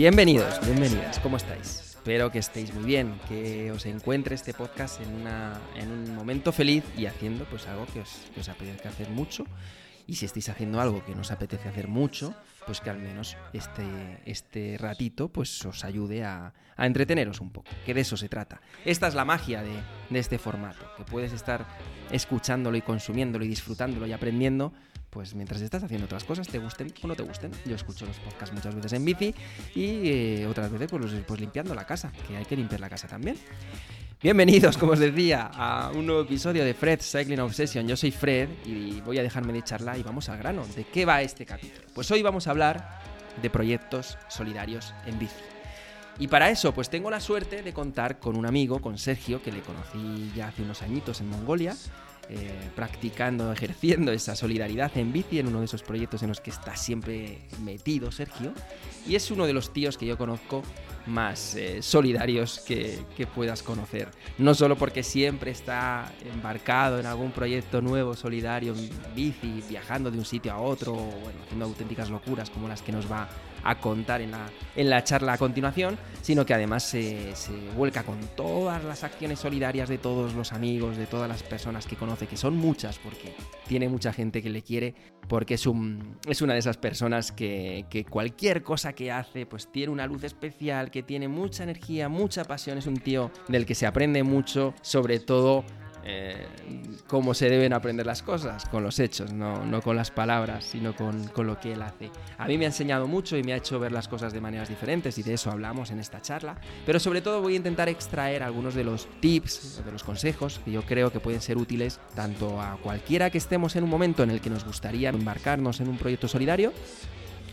Bienvenidos, bienvenidas, ¿cómo estáis? Espero que estéis muy bien, que os encuentre este podcast en, un momento feliz y haciendo pues algo que os, que apetezca hacer mucho. Y si estáis haciendo algo que no os apetece hacer mucho, pues que al menos este, este ratito pues os ayude a, a entreteneros un poco, que de eso se trata. Esta es la magia de, de este formato, que puedes estar escuchándolo y consumiéndolo y disfrutándolo y aprendiendo pues mientras estás haciendo otras cosas, te gusten o no te gusten. Yo escucho los podcasts muchas veces en bici y eh, otras veces pues, pues limpiando la casa, que hay que limpiar la casa también. Bienvenidos, como os decía, a un nuevo episodio de Fred Cycling Obsession. Yo soy Fred y voy a dejarme de charla y vamos al grano. ¿De qué va este capítulo? Pues hoy vamos a hablar de proyectos solidarios en bici. Y para eso, pues tengo la suerte de contar con un amigo, con Sergio, que le conocí ya hace unos añitos en Mongolia, eh, practicando, ejerciendo esa solidaridad en bici en uno de esos proyectos en los que está siempre metido Sergio. Y es uno de los tíos que yo conozco más eh, solidarios que, que puedas conocer. No solo porque siempre está embarcado en algún proyecto nuevo, solidario, en bici, viajando de un sitio a otro, o, haciendo auténticas locuras como las que nos va a contar en la, en la charla a continuación, sino que además se, se vuelca con todas las acciones solidarias de todos los amigos, de todas las personas que conoce, que son muchas, porque tiene mucha gente que le quiere, porque es, un, es una de esas personas que, que cualquier cosa que hace, pues tiene una luz especial, que tiene mucha energía, mucha pasión, es un tío del que se aprende mucho, sobre todo eh, cómo se deben aprender las cosas, con los hechos, no, no con las palabras, sino con, con lo que él hace. A mí me ha enseñado mucho y me ha hecho ver las cosas de maneras diferentes y de eso hablamos en esta charla, pero sobre todo voy a intentar extraer algunos de los tips, de los consejos que yo creo que pueden ser útiles tanto a cualquiera que estemos en un momento en el que nos gustaría embarcarnos en un proyecto solidario,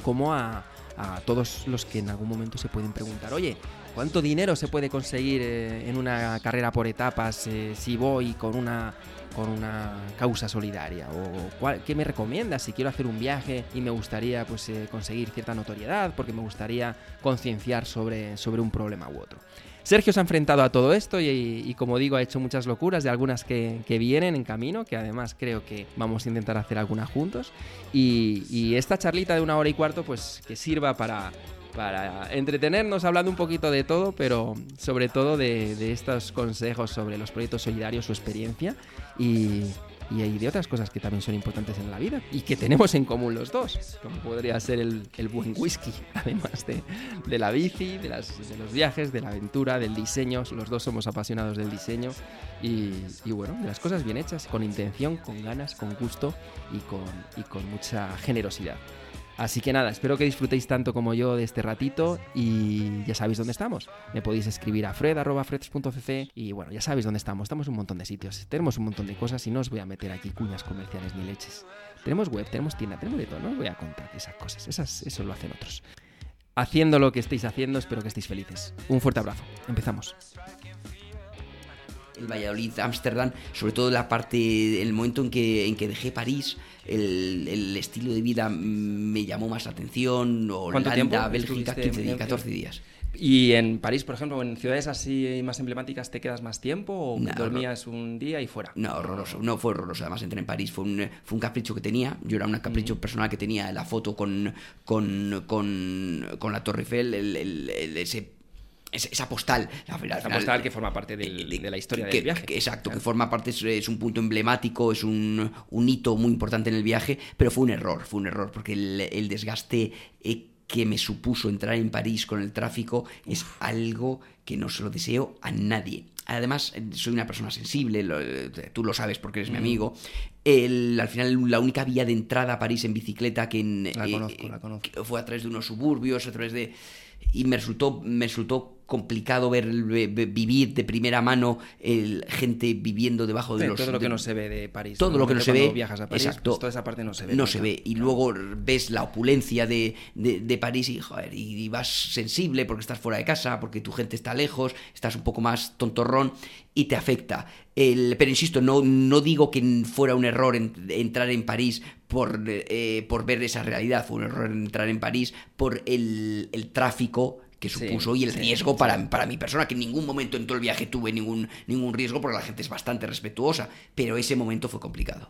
como a, a todos los que en algún momento se pueden preguntar, oye, ¿cuánto dinero se puede conseguir eh, en una carrera por etapas eh, si voy con una con una causa solidaria o qué me recomiendas si quiero hacer un viaje y me gustaría pues eh, conseguir cierta notoriedad porque me gustaría concienciar sobre, sobre un problema u otro. Sergio se ha enfrentado a todo esto y, como digo ha hecho muchas locuras de algunas que, vienen en camino que además creo que vamos a intentar hacer alguna juntos. Y, y esta charlita de una hora y cuarto pues que sirva para, para entretenernos hablando un poquito de todo, pero sobre todo de, estos consejos sobre los proyectos solidarios, su experiencia y, y de otras cosas que también son importantes en la vida y que tenemos en común los dos, como podría ser el, buen whisky, además de, de la bici, de, las, los viajes, de la aventura, del diseño. Los dos somos apasionados del diseño y, y, bueno, de las cosas bien hechas, con intención, con ganas, con gusto y con, y con mucha generosidad. Así que nada, espero que disfrutéis tanto como yo de este ratito y ya sabéis dónde estamos. Me podéis escribir a fred.freds.cc y bueno, ya sabéis dónde estamos. Estamos en un montón de sitios, tenemos un montón de cosas y no os voy a meter aquí cuñas comerciales ni leches. Tenemos web, tenemos tienda, tenemos de todo, no os voy a contar esas cosas, eso lo hacen otros. Haciendo lo que estéis haciendo, espero que estéis felices. Un fuerte abrazo, empezamos el Valladolid, Ámsterdam, sobre todo la parte, el momento en que, en que dejé París, el, el, estilo de vida me llamó más la atención, Holanda, Bélgica, 15 días, 14 días. ¿Y en París, por ejemplo, en ciudades así más emblemáticas, te quedas más tiempo o no, dormías no, un día y fuera? No, horroroso, no fue horroroso. Además, entré en París, fue un, fue un capricho que tenía. Yo era un capricho personal que tenía la foto con, con, con, con la Torre Eiffel, el, el, ese esa postal. La, la esa postal que forma parte del, de, de, la historia que, del viaje. Que, exacto, claro. que forma parte, es, es, un punto emblemático, es un, un, hito muy importante en el viaje, pero fue un error, fue un error, porque el, el desgaste eh, que me supuso entrar en París con el tráfico Uf. es algo que no se lo deseo a nadie. Además, soy una persona sensible, lo, tú lo sabes porque eres mm. mi amigo. El, al final, la única vía de entrada a París en bicicleta que, en, la conozco, eh, la conozco. Que fue a través de unos suburbios, a través de... Y me resultó, me resultó complicado ver vivir de primera mano el, gente viviendo debajo de sí, los todo lo de, que no se ve de París todo lo que no se ve viajas a París, exacto pues toda esa parte no se ve no se ve. Y luego ves la opulencia de, de, de París y, joder, y vas sensible porque estás fuera de casa porque tu gente está lejos estás un poco más tontorrón y te afecta. El, pero insisto no, no digo que fuera un error en, entrar en París por, eh, por ver esa realidad fue un error entrar en París por el, el tráfico que Sí, supuso y el sí, riesgo sí. para, para mi persona, que en ningún momento en todo el viaje tuve ningún, ningún riesgo porque la gente es bastante respetuosa, pero ese momento fue complicado.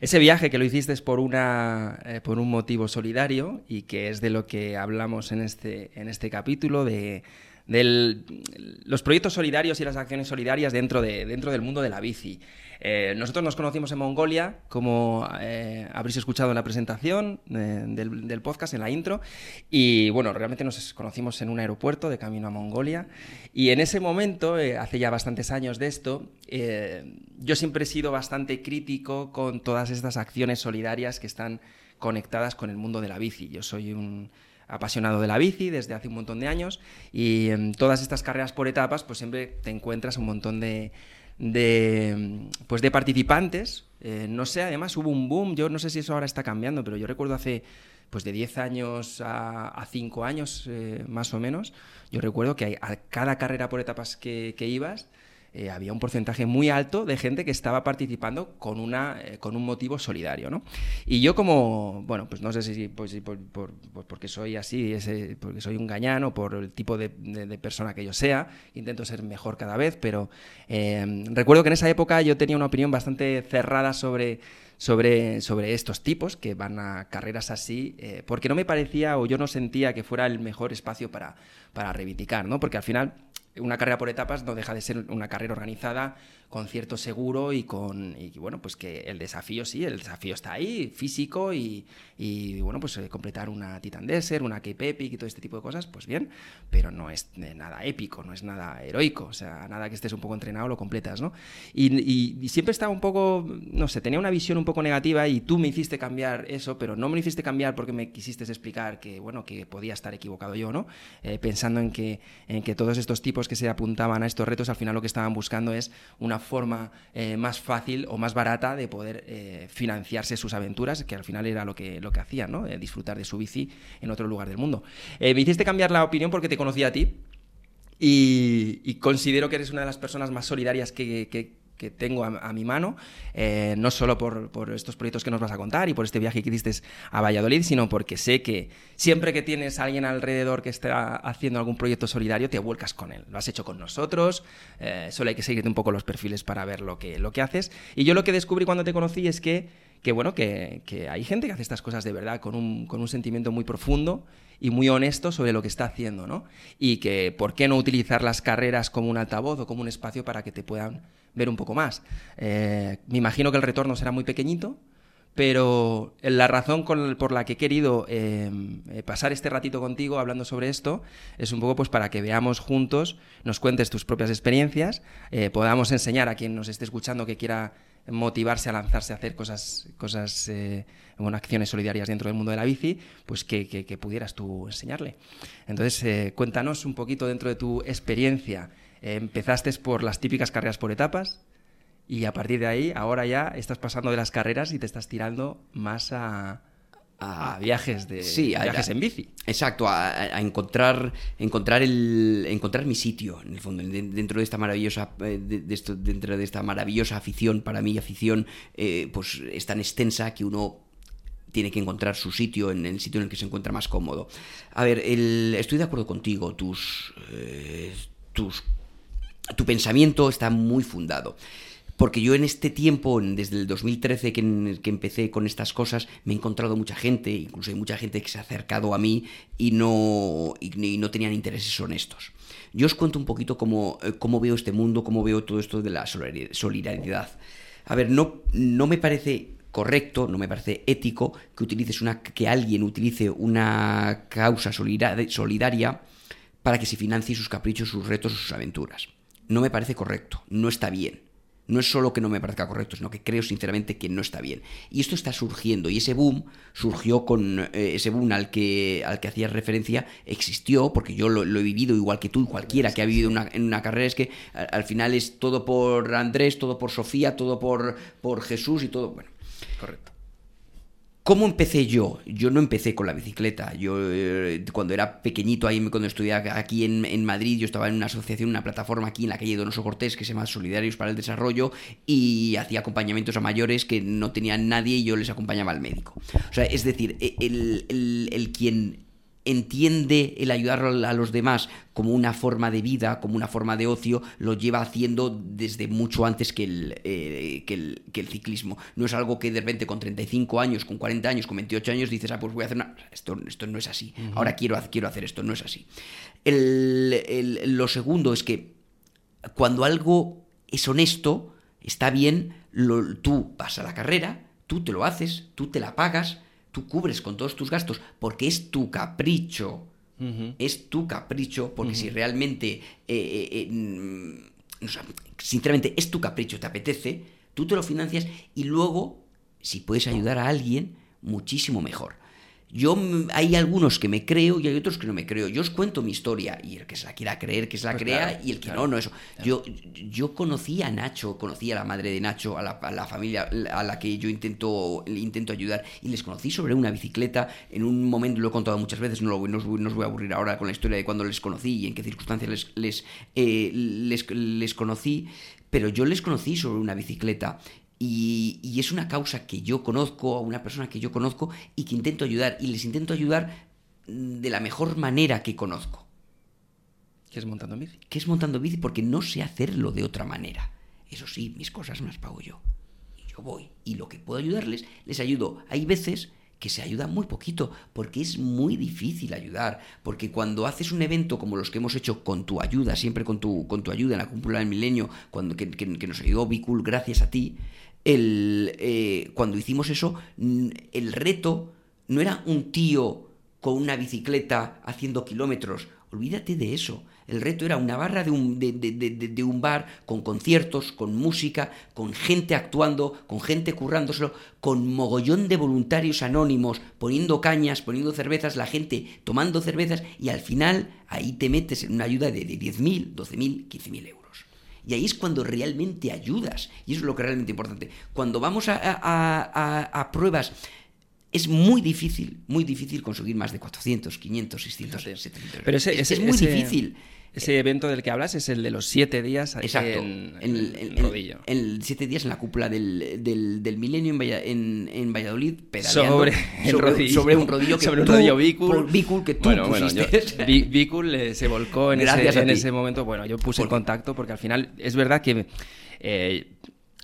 Ese viaje que lo hiciste es por, una, eh, por un motivo solidario y que es de lo que hablamos en este, en este capítulo, de del- los proyectos solidarios y las acciones solidarias dentro, de, dentro del mundo de la bici. Eh, nosotros nos conocimos en Mongolia, como eh, habréis escuchado en la presentación eh, del, del podcast, en la intro, y bueno, realmente nos conocimos en un aeropuerto de camino a Mongolia, y en ese momento, hace ya bastantes años de esto, yo siempre he sido bastante crítico con todas estas acciones solidarias que están conectadas con el mundo de la bici. Yo soy un apasionado de la bici desde hace un montón de años y en todas estas carreras por etapas pues siempre te encuentras un montón de, de, pues de participantes. Eh, no sé, además hubo un boom, yo no sé si eso ahora está cambiando, pero yo recuerdo hace pues de 10 años a, a 5 años eh, más o menos, yo recuerdo que a cada carrera por etapas que, que ibas, eh, había un porcentaje muy alto de gente que estaba participando con, una, eh, con un motivo solidario, ¿no? Y yo como, bueno, pues no sé si pues, por- porque soy así, porque soy un gañán o por el tipo de, persona que yo sea, intento ser mejor cada vez, pero eh, recuerdo que en esa época yo tenía una opinión bastante cerrada sobre, sobre, sobre estos tipos que van a carreras así, eh, porque no me parecía o yo no sentía que fuera el mejor espacio para, para reivindicar, ¿no? Porque al final una carrera por etapas no deja de ser una carrera organizada con cierto seguro y con y bueno pues que el desafío sí el desafío está ahí físico y, y, bueno pues eh, completar una Titan Desert una Cape Epic y todo este tipo de cosas pues bien pero no es nada épico no es nada heroico o sea nada que estés un poco entrenado lo completas no y, y- y siempre estaba un poco no sé tenía una visión un poco negativa y tú me hiciste cambiar eso pero no me lo hiciste cambiar porque me quisiste explicar que bueno que podía estar equivocado yo no Eh, pensando en que en que todos estos tipos que se apuntaban a estos retos al final lo que estaban buscando es una forma eh, más fácil o más barata de poder eh, financiarse sus aventuras, que al final era lo que, lo que hacían, ¿no? Eh, disfrutar de su bici en otro lugar del mundo. Me hiciste cambiar la opinión porque te conocí a ti y, considero que eres una de las personas más solidarias que- que tengo a, mi mano, eh, no solo por, por estos proyectos que nos vas a contar y por este viaje que hiciste a Valladolid, sino porque sé que siempre que tienes a alguien alrededor que está haciendo algún proyecto solidario, te vuelcas con él. Lo has hecho con nosotros, eh, solo hay que seguirte un poco los perfiles para ver lo que, lo que haces. Y yo lo que descubrí cuando te conocí es que, que bueno, que, hay gente que hace estas cosas de verdad con un, con un sentimiento muy profundo y muy honesto sobre lo que está haciendo, ¿no? Y que por qué no utilizar las carreras como un altavoz o como un espacio para que te puedan ver un poco más. Eh, me imagino que el retorno será muy pequeñito, pero la razón por la que he querido eh, pasar este ratito contigo hablando sobre esto es un poco pues para que veamos juntos, nos cuentes tus propias experiencias, eh, podamos enseñar a quien nos esté escuchando que quiera motivarse a lanzarse a hacer cosas, cosas eh, acciones solidarias dentro del mundo de la bici, pues que pudieras tú enseñarle. Entonces, eh, cuéntanos un poquito dentro de tu experiencia. Eh, empezaste por las típicas carreras por etapas, y a partir de ahí, ahora ya estás pasando de las carreras y te estás tirando más a, a viajes de Sí, a- viajes en bici. Exacto, a, a encontrar, encontrar el, encontrar mi sitio en el fondo de- dentro de esta maravillosa, eh, de, de esto, dentro de esta maravillosa afición. Para mí, afición, eh, pues es tan extensa que uno tiene que encontrar su sitio en el sitio en el que se encuentra más cómodo. A ver, el- estoy de acuerdo contigo. Tus, eh, tus, tu pensamiento está muy fundado. Porque yo en este tiempo, desde el 2013 que, que empecé con estas cosas, me he encontrado mucha gente, incluso hay mucha gente que se ha acercado a mí y no, y, no tenían intereses honestos. Yo os cuento un poquito cómo, eh, cómo veo este mundo, cómo veo todo esto de la solidari- solidaridad. A ver, no, no me parece correcto, no me parece ético que utilices una que alguien utilice una causa solidar- solidaria para que se financie sus caprichos, sus retos sus aventuras. No me parece correcto, no está bien. No es solo que no me parezca correcto, sino que creo sinceramente que no está bien. Y esto está surgiendo, y ese boom surgió con eh, ese boom al que, al que hacías referencia, existió, porque yo lo, he vivido igual que tú y cualquiera que ha vivido una- en una carrera, es que al, al final es todo por Andrés, todo por Sofía, todo por, por Jesús y todo. Bueno, Correcto. ¿Cómo empecé yo? Yo no empecé con la bicicleta. Yo eh, cuando era pequeñito, ahí cuando estudiaba aquí en, en Madrid, yo estaba en una asociación, una plataforma aquí en la calle Donoso Cortés que se llama Solidarios para el Desarrollo y hacía acompañamientos a mayores que no tenían nadie y yo les acompañaba al médico. O sea, es decir, e- el, el- el quien entiende el ayudar a los demás como una forma de vida, como una forma de ocio, lo lleva haciendo desde mucho antes que el, eh, que el, que el ciclismo. No es algo que de repente con 35 años, con 40 años, con 28 años dices, ah, pues voy a hacer una... Esto, esto no es así. Ahora quiero, quiero hacer esto, no es así. lo segundo es que cuando algo es honesto, está bien, tú vas a la carrera, tú te lo haces, tú te la pagas, tú cubres con todos tus gastos porque es tu capricho. Es tu capricho, porque si realmente, eh, eh, eh, mm, sinceramente, es tu capricho, te apetece, tú te lo financias y luego, si puedes ayudar a alguien, muchísimo mejor. Yo hay algunos que me creo y hay otros que no me creo. Yo os cuento mi historia y el que se la quiera creer, que se la pues crea y el que no, no eso. Yo, yo conocí a Nacho, conocí a la madre de Nacho, a la, familia a la que yo intento, intento ayudar y les conocí sobre una bicicleta en un momento, lo he contado muchas veces, no, lo, no, os, voy a aburrir ahora con la historia de cuando les conocí y en qué circunstancias les, les, eh, les, les conocí, pero yo les conocí sobre una bicicleta y, es una causa que yo conozco, a una persona que yo conozco y que intento ayudar. Y les intento ayudar de la mejor manera que conozco. ¿Qué es montando bici? ¿Qué es montando bici? Porque no sé hacerlo de otra manera. Eso sí, mis cosas me las pago yo. Y yo voy. Y lo que puedo ayudarles, les ayudo. Hay veces que se ayuda muy poquito, porque es muy difícil ayudar, porque cuando haces un evento como los que hemos hecho con tu ayuda, siempre con tu, con tu ayuda en la cúpula del milenio, cuando, que, nos ayudó Bicul gracias a ti, el, eh, cuando hicimos eso, el reto no era un tío con una bicicleta haciendo kilómetros, olvídate de eso. El reto era una barra de un, de, un bar con conciertos, con música, con gente actuando, con gente currándoselo, con mogollón de voluntarios anónimos, poniendo cañas, poniendo cervezas, la gente tomando cervezas y al final ahí te metes en una ayuda de, 10.000, 12.000, 15.000 euros. Y ahí es cuando realmente ayudas. Y eso es lo que es realmente importante. Cuando vamos a, a pruebas es muy difícil, muy difícil conseguir más de 400, 500, 600, 700. Pero ese, es muy difícil. Ese evento del que hablas es el de los siete días Exacto. en, el, rodillo. El, siete días en la cúpula del, del, milenio en, en, Valladolid, pedaleando sobre, el rodillo, sobre un rodillo que sobre un rodillo que tú bueno, pusiste. Bueno, eh, se volcó en, ese, en ese momento. Bueno, yo puse el contacto porque al final es verdad que eh,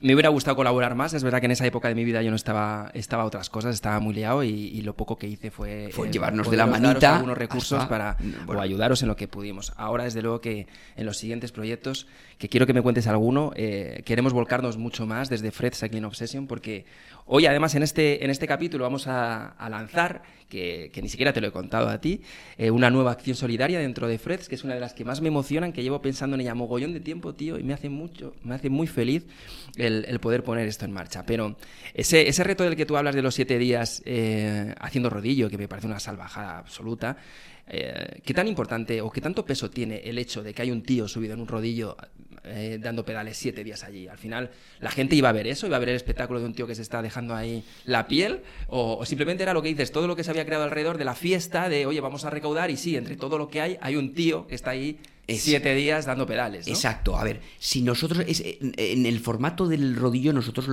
me hubiera gustado colaborar más. Es verdad que en esa época de mi vida yo no estaba, estaba a otras cosas, estaba muy liado y, lo poco que hice fue, fue llevarnos de la manita algunos recursos para o ayudaros en lo que pudimos. Ahora, desde luego que en los siguientes proyectos, que quiero que me cuentes alguno, eh, queremos volcarnos mucho más desde Fred Cycling Obsession porque hoy además en este, en este capítulo vamos a, lanzar, que, ni siquiera te lo he contado a ti, eh, una nueva acción solidaria dentro de Freds, que es una de las que más me emocionan, que llevo pensando en ella mogollón de tiempo, tío, y me hace mucho, me hace muy feliz el, poder poner esto en marcha. Pero ese, ese, reto del que tú hablas de los siete días eh, haciendo rodillo, que me parece una salvajada absoluta, eh, ¿qué tan importante o qué tanto peso tiene el hecho de que hay un tío subido en un rodillo eh, dando pedales siete días allí? Al final, ¿la gente iba a ver eso? ¿Iba a ver el espectáculo de un tío que se está dejando ahí la piel? ¿O, simplemente era lo que dices, todo lo que se había creado alrededor de la fiesta, de, oye, vamos a recaudar y sí, entre todo lo que hay, hay un tío que está ahí siete días dando pedales. Exacto. A ver, si nosotros, es, en el formato del rodillo, nosotros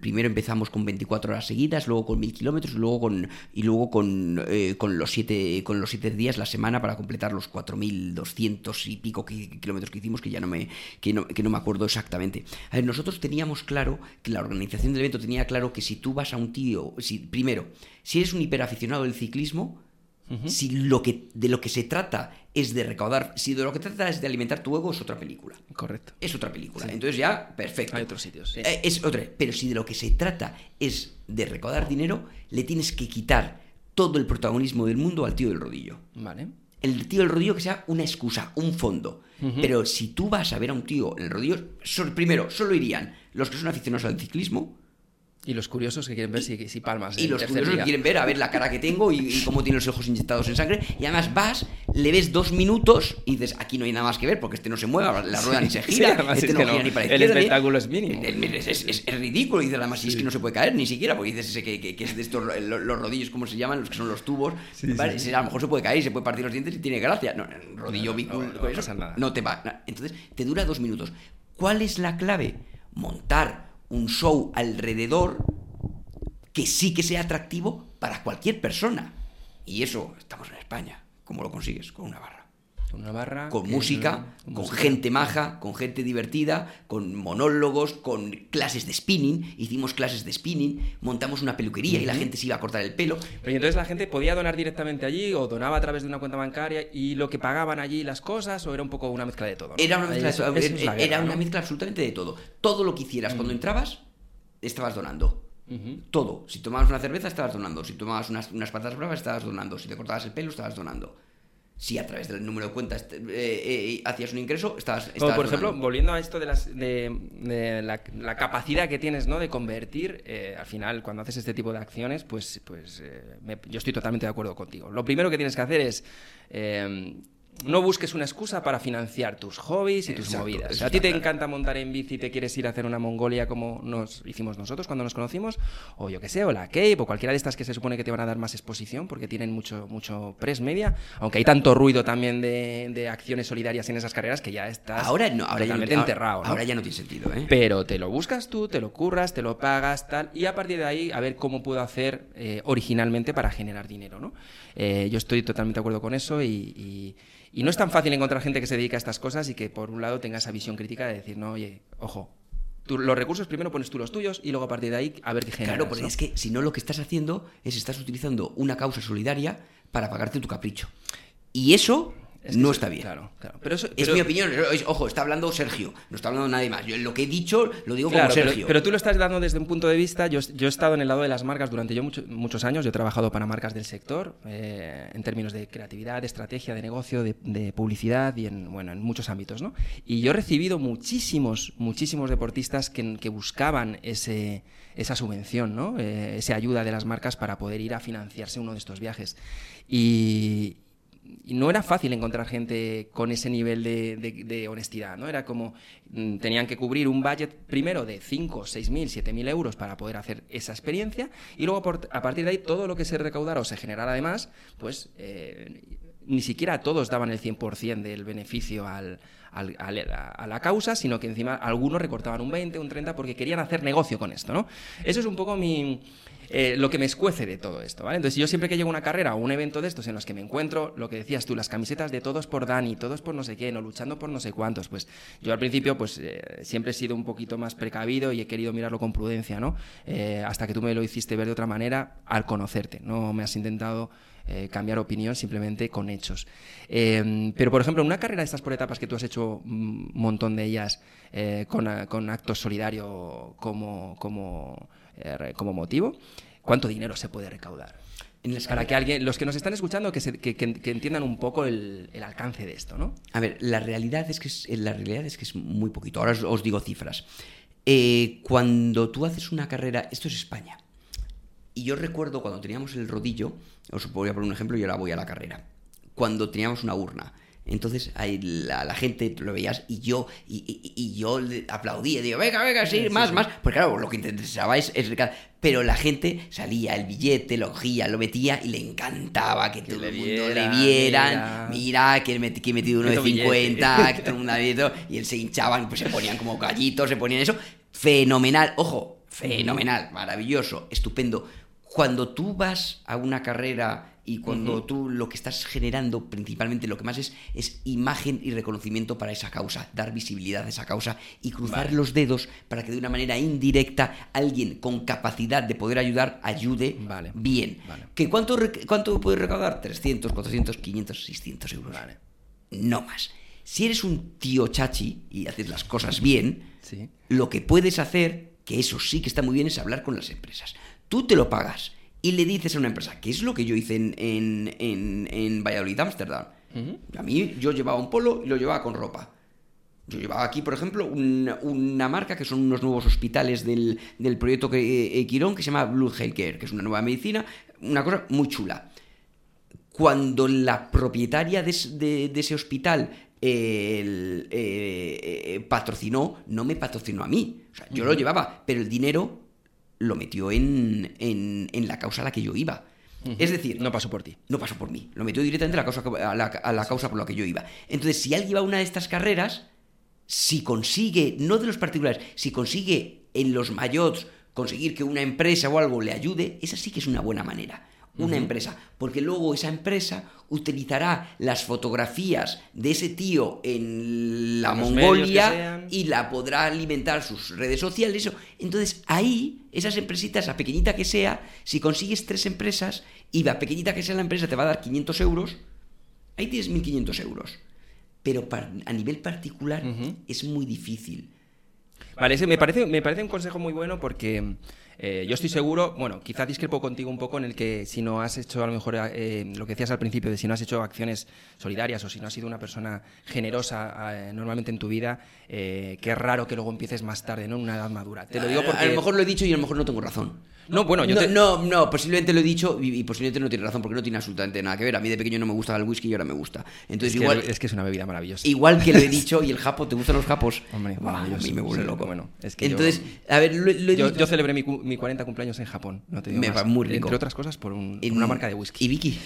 primero empezamos con 24 horas seguidas, luego con 1000 kilómetros y luego con, y luego con, eh, con, los siete, con los siete días la semana para completar los 4200 y pico kilómetros que hicimos, que ya no me, que no, que no me acuerdo exactamente. A ver, nosotros teníamos claro que la organización del evento tenía claro que si tú vas a un tío, si, primero, si eres un hiperaficionado del ciclismo, si lo que, de lo que se trata es de recaudar, si de lo que trata es de alimentar tu ego, es otra película. Correcto. Es otra película. Entonces ya, perfecto. Hay otros sitios. Eh, es otra. Pero si de lo que se trata es de recaudar dinero, le tienes que quitar todo el protagonismo del mundo al tío del rodillo. Vale. El tío del rodillo que sea una excusa, un fondo. Pero si tú vas a ver a un tío en el rodillo, primero, solo irían los que son aficionados al ciclismo, y los curiosos que quieren ver si, si palmas. Y los curiosos que quieren ver a ver la cara que tengo y, cómo tiene los ojos inyectados en sangre. Y además vas, le ves dos minutos y dices, aquí no hay nada más que ver porque este no se mueve, la rueda ni se gira, este no gira ni para El espectáculo es mínimo. Es, es, ridículo. Y dices, además, es que no se puede caer ni siquiera porque dices ese que, que, es de estos, los, rodillos, ¿cómo se llaman? Los que son los tubos. a lo mejor se puede caer y se puede partir los dientes y tiene gracia. No, rodillo, no, no, no te va. Entonces, te dura dos minutos. ¿Cuál es la clave? Montar un show alrededor que sí que sea atractivo para cualquier persona. Y eso, estamos en España. ¿Cómo lo consigues? Con una barra. Con una barra. Con música, con gente maja, con gente divertida, con monólogos, con clases de spinning. Hicimos clases de spinning, montamos una peluquería y la gente se iba a cortar el pelo. Pero entonces la gente podía donar directamente allí o donaba a través de una cuenta bancaria y lo que pagaban allí las cosas o era un poco una mezcla de todo. ¿no? Era una mezcla, eso- era es una ¿no? mezcla absolutamente de todo. Todo lo que hicieras cuando entrabas, estabas donando. Todo. Si tomabas una cerveza, estabas donando. Si tomabas unas, unas patatas bravas, estabas donando. Si te cortabas el pelo, estabas donando. Si a través del número de cuentas eh, eh, hacías un ingreso, estabas, Como estabas por ejemplo, volviendo a esto de, las, de, de la, la capacidad que tienes ¿no? de convertir, eh, al final, cuando haces este tipo de acciones, pues, pues eh, me- yo estoy totalmente de acuerdo contigo. Lo primero que tienes que hacer es no busques una excusa para financiar tus hobbies y tus Exacto, movidas. a ti te encanta montar en bici y te quieres ir a hacer una Mongolia como nos hicimos nosotros cuando nos conocimos, o yo que sé, o la Cape, o cualquiera de estas que se supone que te van a dar más exposición porque tienen mucho, mucho press media, aunque hay tanto ruido también de, de acciones solidarias en esas carreras que ya estás Ahora no, ahora ya no, totalmente ahora- enterrado. ¿no? ahora ya no tiene sentido, ¿eh? Pero te lo buscas tú, te lo curras, te lo pagas, tal, y a partir de ahí a ver cómo puedo hacer eh, originalmente para generar dinero, ¿no? Eh, yo estoy totalmente de acuerdo con eso y, y- y no es tan fácil encontrar gente que se dedica a estas cosas y que por un lado tenga esa visión crítica de decir, no, oye, ojo, tú- los recursos primero pones tú los tuyos y luego a partir de ahí a ver qué generas. Claro, porque ¿no? es que si no lo que estás haciendo es estás utilizando una causa solidaria para pagarte tu capricho. Y eso Es que no está bien. Claro, claro. Pero eso, Es pero- mi opinión. Ojo, está hablando Sergio, no está hablando nadie más. Yo lo que he dicho lo digo Claro, como pero, Sergio. pero tú lo estás dando desde un punto de vista. Yo, yo he estado en el lado de las marcas durante yo mucho- muchos años. Yo he trabajado para marcas del sector eh, en términos de creatividad, de estrategia, de negocio, de, de publicidad y en, bueno, en muchos ámbitos. ¿no? Y yo he recibido muchísimos, muchísimos deportistas que, que buscaban ese, esa subvención, ¿no? Eh, esa ayuda de las marcas para poder ir a financiarse uno de estos viajes. Y, y no era fácil encontrar gente con ese nivel de, de- honestidad, ¿no? Era como, mm, tenían que cubrir un budget primero de 5, 6 mil, 7 mil euros para poder hacer esa experiencia y luego por- a partir de ahí todo lo que se recaudara o se generara además, pues eh, ni siquiera todos daban el 100% del beneficio al, al- al- a la causa, sino que encima algunos recortaban un 20, un 30 porque querían hacer negocio con esto, ¿no? Eso es un poco mi... eh, lo que me escuece de todo esto, ¿vale? Entonces, yo siempre que llego a una carrera o un evento de estos en los que me encuentro, lo que decías tú, las camisetas de todos por Dani, todos por no sé quién, o luchando por no sé cuántos, pues yo al principio, pues eh, siempre he sido un poquito más precavido y he querido mirarlo con prudencia, ¿no? Eh, hasta que tú me lo hiciste ver de otra manera al conocerte, no me has intentado cambiar opinión simplemente con hechos. Eh, pero, por ejemplo, una carrera de estas por etapas que tú has hecho un montón de ellas con, con actos solidarios como, como, eh, como motivo, ¿cuánto dinero se puede recaudar? Para que alguien, los que nos están escuchando, que, se- que- que- que entiendan un poco el, el alcance de esto, ¿no? A ver, la realidad es que es, la realidad es que es muy poquito. Ahora os, os digo cifras. Eh, cuando tú haces una carrera, esto es España. Y yo recuerdo cuando teníamos el rodillo, os voy a poner un ejemplo y ahora voy a la carrera. Cuando teníamos una urna. Entonces ahí la, la gente lo veías y yo y, y- y yo le aplaudía, digo, venga, venga, sí, más, más. Porque claro, lo que interesaba es, Pero la gente salía el billete, lo cogía, lo metía y le encantaba que, todo el mundo viera, le vieran. mira. Mira, que, he met- metido uno de Meto billete. 50, que todo el mundo había visto, y él se hinchaban, pues se ponían como gallitos, se ponían eso. Fenomenal, ojo, fenomenal, maravilloso, estupendo. Cuando tú vas a una carrera y cuando tú lo que estás generando principalmente lo que más es es imagen y reconocimiento para esa causa, dar visibilidad a esa causa y cruzar Vale. los dedos para que de una manera indirecta alguien con capacidad de poder ayudar ayude Vale. bien. Vale. ¿Que cuánto, ¿Cuánto puedes recaudar? 300, 400, 500, 600 euros. Vale. No más. Si eres un tío chachi y haces las cosas bien, Sí. lo que puedes hacer, que eso sí que está muy bien, es hablar con las empresas. Tú te lo pagas y le dices a una empresa, que es lo que yo hice en, en, en, en Valladolid, Ámsterdam. A mí yo llevaba un polo y lo llevaba con ropa. Yo llevaba aquí, por ejemplo, una, una marca que son unos nuevos hospitales del, del proyecto que, eh, Quirón que se llama Blue Healthcare, que es una nueva medicina, una cosa muy chula. Cuando la propietaria de, es- de- de ese hospital eh, el, eh, eh, patrocinó, no me patrocinó a mí. O sea, yo lo llevaba, pero el dinero lo metió en, en, en la causa a la que yo iba. Es decir, No pasó por ti. no pasó por mí, lo metió directamente a la, causa, a la, a la causa por la que yo iba. Entonces, si alguien va a una de estas carreras, si consigue, no de los particulares, si consigue en los mayots conseguir que una empresa o algo le ayude, esa sí que es una buena manera. Una empresa, porque luego esa empresa utilizará las fotografías de ese tío en la En Mongolia y la podrá alimentar sus redes sociales. eso. Entonces ahí, esas empresitas, a pequeñita que sea, si consigues tres empresas y la pequeñita que sea la empresa te va a dar 500 euros, ahí tienes 1.500 euros. Pero a nivel particular es muy difícil. Vale, ese me parece, me parece un consejo muy bueno porque eh, yo estoy seguro, bueno, quizá discrepo contigo un poco en el que si no has hecho a lo mejor eh, lo que decías al principio de si no has hecho acciones solidarias o si no has sido una persona generosa eh, normalmente en tu vida, eh, es raro que luego empieces más tarde, ¿no? En una edad madura. Te lo digo porque... A lo mejor lo he dicho y a lo mejor no tengo razón. No, bueno, yo no, te- no, no, posiblemente lo he dicho y, y posiblemente no tiene razón porque no tiene absolutamente nada que ver. A mí de pequeño no me gustaba el whisky y ahora me gusta. Entonces es, que, igual, es que es una bebida maravillosa. igual que lo he dicho y el japo, ¿te gustan los japos? Hombre, Buah, a mí me vuelve loco. bueno, es que yo- Entonces, a ver, lo, lo he Yo, dicho- yo celebré mi, mi 40 cumpleaños en Japón, no te digo Me más. va muy rico. Entre otras cosas por, un- por en- una marca de whisky. Y Vicky.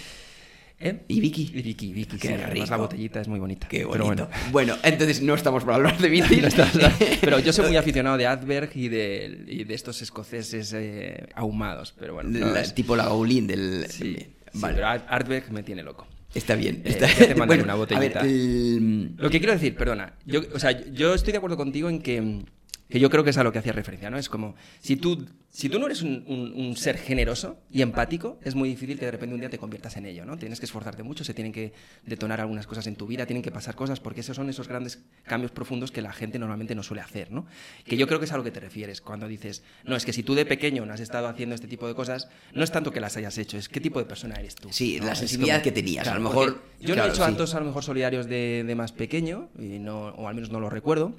¿Eh? Y Vicky. Y Vicky, Vicky, Qué sí, además rico. la botellita es muy bonita. Qué Pero bonito. bueno. Bueno. entonces no estamos para hablar de bicis. No estás- pero yo soy muy aficionado de Adberg y de, y de estos escoceses eh, ahumados. Pero bueno, no, La- es- tipo la Gaulín del... sí, vale. pero Ad- Adberg me tiene loco. Está bien. Eh, ya te mandaré Bueno, una botellita. ver, el- Lo que quiero decir, perdona, yo, o sea, yo estoy de acuerdo contigo en que, que yo creo que es a lo que hacía referencia, ¿no? Es como, si tú, si tú no eres un, un- un ser generoso y empático, es muy difícil que de repente un día te conviertas en ello, ¿no? Tienes que esforzarte mucho, se tienen que detonar algunas cosas en tu vida, tienen que pasar cosas, porque esos son esos grandes cambios profundos que la gente normalmente no suele hacer, ¿no? Que yo creo que es a lo que te refieres cuando dices, no, es que si tú de pequeño no has estado haciendo este tipo de cosas, no es tanto que las hayas hecho, es qué tipo de persona eres tú. Sí, ¿no? la sensibilidad como- que tenías. a lo mejor... Yo no claro, he hecho sí. actos a lo mejor solidarios de, de más pequeño, y no, o al menos no lo recuerdo.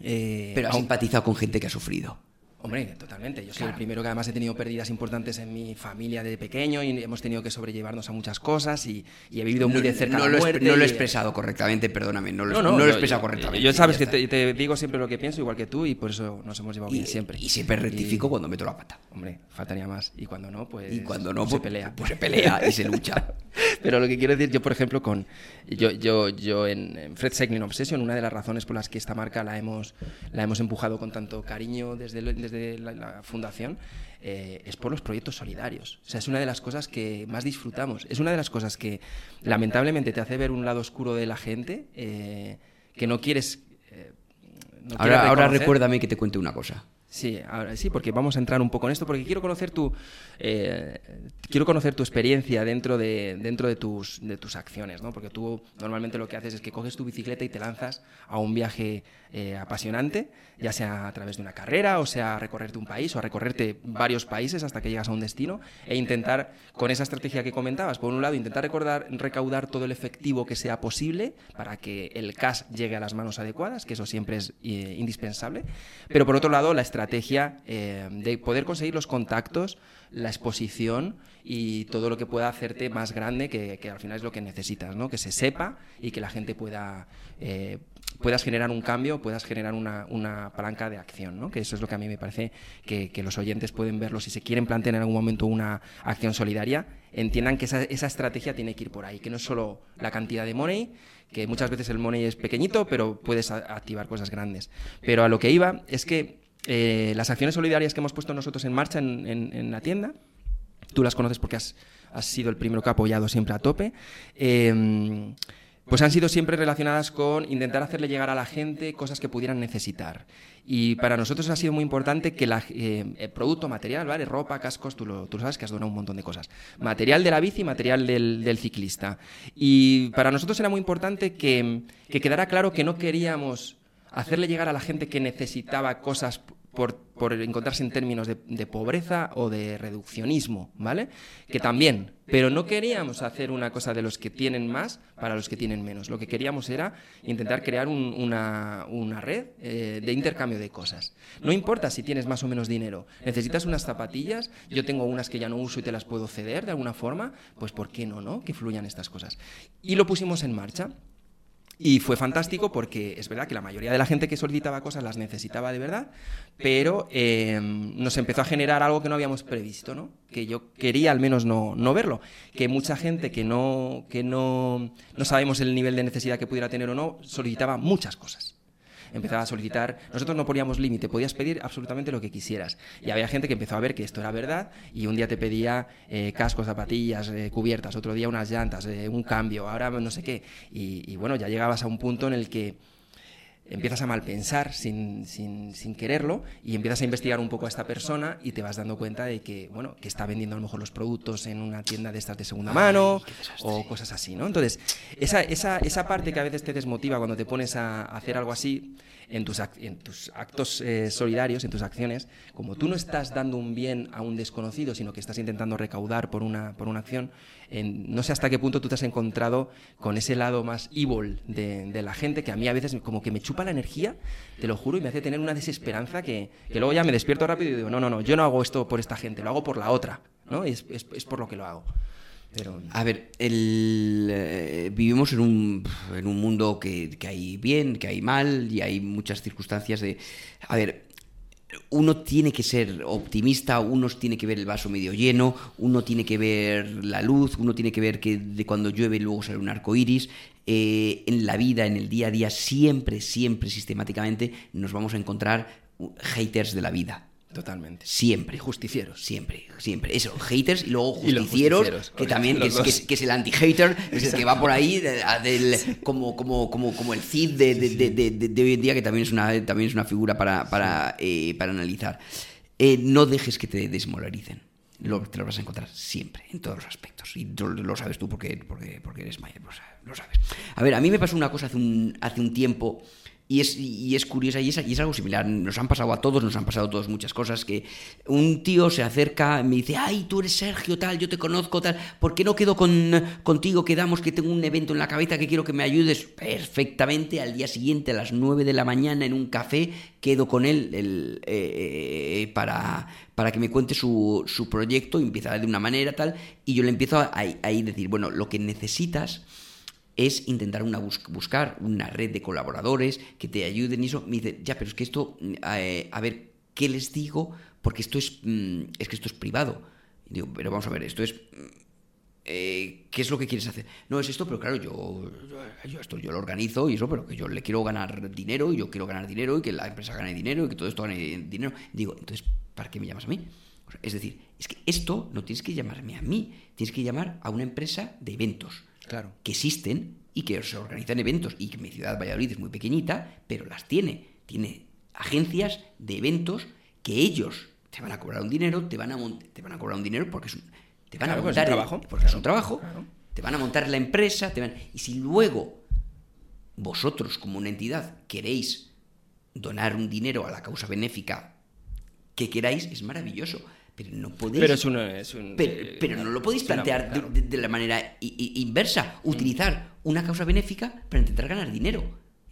Eh, Pero has aun- empatizado con gente que ha sufrido. Hombre, totalmente. Yo soy Claro. el primero que además he tenido pérdidas importantes en mi familia de pequeño y hemos tenido que sobrellevarnos a muchas cosas y, y he vivido muy de cerca no la lo, he- muerte. no lo he y- expresado correctamente, perdóname. No lo, No, he- no, no lo he expresado correctamente. Yo sabes que te, te digo siempre lo que pienso, igual que tú, y por eso nos hemos llevado y, bien siempre. y siempre rectifico cuando meto la pata. Hombre, faltaría más. Y cuando no, pues. Y cuando no, se pues, pelea. pues se pelea y se lucha. Pero lo que quiero decir, yo, por ejemplo, con. Yo, yo, yo en, en Fred Cycling Obsession, una de las razones por las que esta marca la hemos, la hemos empujado con tanto cariño desde, el- desde la, la fundación, eh, es por los proyectos solidarios. O sea, es una de las cosas que más disfrutamos. Es una de las cosas que lamentablemente te hace ver un lado oscuro de la gente eh, que no quieres. eh, no ahora, ahora recuérdame que te cuente una cosa. Sí, ahora sí, porque vamos a entrar un poco en esto, porque quiero conocer tu, eh, quiero conocer tu experiencia dentro de, dentro de tus, de tus acciones, ¿no? Porque tú normalmente lo que haces es que coges tu bicicleta y te lanzas a un viaje eh, apasionante, ya sea a través de una carrera, o sea recorrerte un país, o a recorrerte varios países hasta que llegas a un destino, e intentar, con esa estrategia que comentabas, por un lado, intentar recordar, recaudar todo el efectivo que sea posible para que el cash llegue a las manos adecuadas, que eso siempre es eh, indispensable, pero por otro lado, la estrategia eh, de poder conseguir los contactos, la exposición y todo lo que pueda hacerte más grande, que, que al final es lo que necesitas, ¿no? que se sepa y que la gente pueda, eh, puedas generar un cambio, puedas generar una, una palanca de acción, ¿no? que eso es lo que a mí me parece que, los oyentes pueden verlo. Si se quieren plantear en algún momento una acción solidaria, entiendan que esa, esa estrategia tiene que ir por ahí, que no es solo la cantidad de money, que muchas veces el money es pequeñito, pero puedes activar cosas grandes. Pero a lo que iba es que eh, las acciones solidarias que hemos puesto nosotros en marcha en, en- la tienda, tú las conoces porque has, has sido el primero que ha apoyado siempre a tope, eh, pues han sido siempre relacionadas con intentar hacerle llegar a la gente cosas que pudieran necesitar. Y para nosotros ha sido muy importante que la, eh, el producto material, ¿vale? Ropa, cascos, tú lo, tú sabes que has donado un montón de cosas. Material de la bici, material del, del ciclista. Y para nosotros era muy importante que, que quedara claro que no queríamos hacerle llegar a la gente que necesitaba cosas por, por encontrarse en términos de, de pobreza o de reduccionismo, ¿vale? Que también, pero no queríamos hacer una cosa de los que tienen más para los que tienen menos. Lo que queríamos era intentar crear un- una, una red eh, de intercambio de cosas. No importa si tienes más o menos dinero, necesitas unas zapatillas, yo tengo unas que ya no uso y te las puedo ceder de alguna forma, pues ¿por qué no, no? Que fluyan estas cosas. Y lo pusimos en marcha. Y fue fantástico porque es verdad que la mayoría de la gente que solicitaba cosas las necesitaba de verdad, pero eh, nos empezó a generar algo que no habíamos previsto, ¿no? Que yo quería al menos no, no verlo. Que mucha gente que, no, que no, no sabemos el nivel de necesidad que pudiera tener o no, solicitaba muchas cosas. Empezaba a solicitar. Nosotros no poníamos límite, podías pedir absolutamente lo que quisieras. Y había gente que empezó a ver que esto era verdad y un día te pedía eh, cascos, zapatillas, eh, cubiertas, otro día unas llantas, eh, un cambio, ahora no sé qué. Y, y bueno, ya llegabas a un punto en el que empiezas a malpensar sin, sin, sin, quererlo y empiezas a investigar un poco a esta persona y te vas dando cuenta de que, bueno, que está vendiendo a lo mejor los productos en una tienda de estas de segunda mano o cosas así, ¿no? Entonces, esa, esa, esa parte que a veces te desmotiva cuando te pones a hacer algo así, en tus, en tus actos eh, solidarios, en tus acciones, como tú no estás dando un bien a un desconocido, sino que estás intentando recaudar por una, por una acción, en, no sé hasta qué punto tú te has encontrado con ese lado más evil de, de, la gente que a mí a veces como que me chupa la energía, te lo juro, y me hace tener una desesperanza que, que luego ya me despierto rápido y digo, no, no, no, yo no hago esto por esta gente, lo hago por la otra, ¿no? Es, es, es por lo que lo hago. Pero... A ver, el, eh, vivimos en un, en un mundo que, que, hay bien, que hay mal y hay muchas circunstancias de... A ver, uno tiene que ser optimista, uno tiene que ver el vaso medio lleno, uno tiene que ver la luz, uno tiene que ver que de cuando llueve luego sale un arco iris. Eh, en la vida, en el día a día, siempre, siempre, sistemáticamente nos vamos a encontrar haters de la vida. Totalmente. Siempre. Justicieros. Siempre, siempre. Eso, haters y luego justicieros, y justicieros que también, que es, que es, que es, el anti-hater, es el que va por ahí de, de, como, como, como, como el Cid de, de, hoy en día, que también es una, también es una figura para, para, eh, para analizar. Eh, no dejes que te desmolaricen. Lo, te lo vas a encontrar siempre, en todos los aspectos. Y lo, lo sabes tú porque, porque, porque eres mayor, lo sabes. A ver, a mí me pasó una cosa hace un, hace un tiempo y es, y es curiosa y es, y es, algo similar. Nos han pasado a todos, nos han pasado a todos muchas cosas. Que un tío se acerca, me dice, ay, tú eres Sergio, tal, yo te conozco, tal, ¿por qué no quedo con, contigo? Quedamos que tengo un evento en la cabeza que quiero que me ayudes perfectamente. Al día siguiente, a las 9 de la mañana, en un café, quedo con él el, eh, para, para que me cuente su, su proyecto. Y empieza de una manera, tal, y yo le empiezo a, a, a decir, bueno, lo que necesitas es intentar una bus buscar una red de colaboradores que te ayuden y eso. Me dice, ya, pero es que esto, eh, a ver, ¿qué les digo? Porque esto es, mm, es que esto es privado. Y digo, pero vamos a ver, esto es... Eh, ¿Qué es lo que quieres hacer? No, es esto, pero claro, yo, yo, esto yo lo organizo y eso, pero que yo le quiero ganar dinero y yo quiero ganar dinero y que la empresa gane dinero y que todo esto gane dinero. Digo, entonces, ¿para qué me llamas a mí? Es decir, es que esto no tienes que llamarme a mí, tienes que llamar a una empresa de eventos claro. que existen y que se organizan eventos. Y que mi ciudad Valladolid es muy pequeñita, pero las tiene. Tiene agencias de eventos que ellos te van a cobrar un dinero, te van a, te van a cobrar un dinero porque es un, te van claro, a montar es un trabajo, porque es un trabajo, te van a montar la empresa, te van, y si luego vosotros como una entidad queréis donar un dinero a la causa benéfica que queráis, es maravilloso pero no podéis. Pero, es una, es un, pero, pero, no lo podéis plantear claro. de, de, la manera inversa, utilizar una causa benéfica para intentar ganar dinero.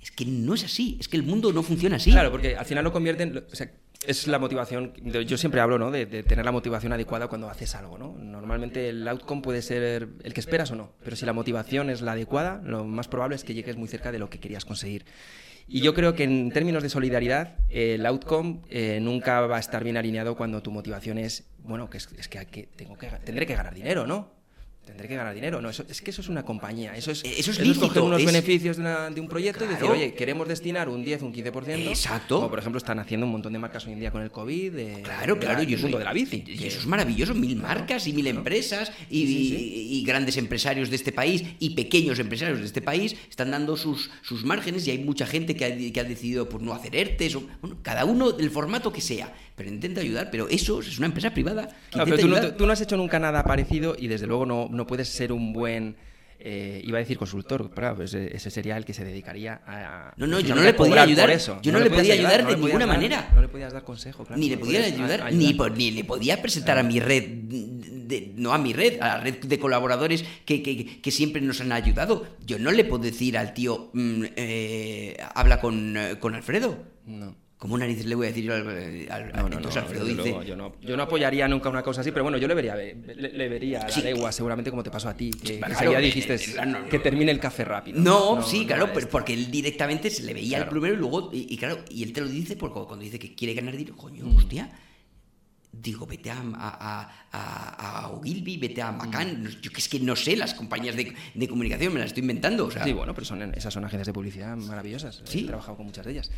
Es que no es así, es que el mundo no funciona así. Claro, porque al final lo convierten. O sea, es la motivación. Yo siempre hablo ¿no? de, de, tener la motivación adecuada cuando haces algo. ¿no? Normalmente el outcome puede ser el que esperas o no, pero si la motivación es la adecuada, lo más probable es que llegues muy cerca de lo que querías conseguir. Y yo creo que en términos de solidaridad, el outcome eh, nunca va a estar bien alineado cuando tu motivación es, bueno, que es, es que, que, tengo que tendré que ganar dinero, ¿no? Tendré que ganar dinero. No, eso, es que eso es una compañía. Eso es, eso es, lícito, es coger unos es... beneficios de, una, de, un proyecto claro. y decir, oye, queremos destinar un 10 un 15%. Exacto. Como por ejemplo están haciendo un montón de marcas hoy en día con el COVID. De, claro, de claro. La, y el mundo de la bici. Y eso es maravilloso. Mil claro, marcas y mil claro. empresas y, sí, sí, sí. y, grandes empresarios de este país y pequeños empresarios de este país están dando sus, sus márgenes y hay mucha gente que ha, que ha decidido pues, no hacer ERTES. O, bueno, cada uno del formato que sea. Pero intenta ayudar. Pero eso es una empresa privada. Que pero tú no, tú no, has hecho nunca nada parecido y desde luego no, no puedes ser un buen eh, iba a decir consultor, pero ese sería el que se dedicaría a... No, no, yo no le podía ayudar, eso. yo no, no le podía ayudar, ayudar de no ninguna dar, manera. No le podías dar consejo, claro. Ni le podía ayudar, ayudar. Ni, ni, le podía presentar a mi red, de, no a mi red, a la red de colaboradores que, que, que, siempre nos han ayudado. Yo no le puedo decir al tío, mmm, eh, habla con, con Alfredo. No. ¿Cómo narices le voy a decir yo al, al no, no, entonces no, Alfredo dice luego, yo, no, yo no apoyaría nunca una cosa así pero bueno yo le vería le, le vería a la Sí. legua seguramente como te pasó a ti que, Claro, día eh, dijiste eh, que termine el café rápido No, sí, claro, pero porque él directamente se le veía Claro. el primero y luego, y, y claro, y él te lo dice porque cuando dice que quiere ganar dinero, coño, Mm. hostia, digo, vete a, a, a, a Ogilvy, vete a Macan, mm. yo que es que no sé, las compañías de, de comunicación me las estoy inventando. O sea. Sí, bueno, pero son, esas son agencias de publicidad maravillosas. Sí. He trabajado con muchas de ellas.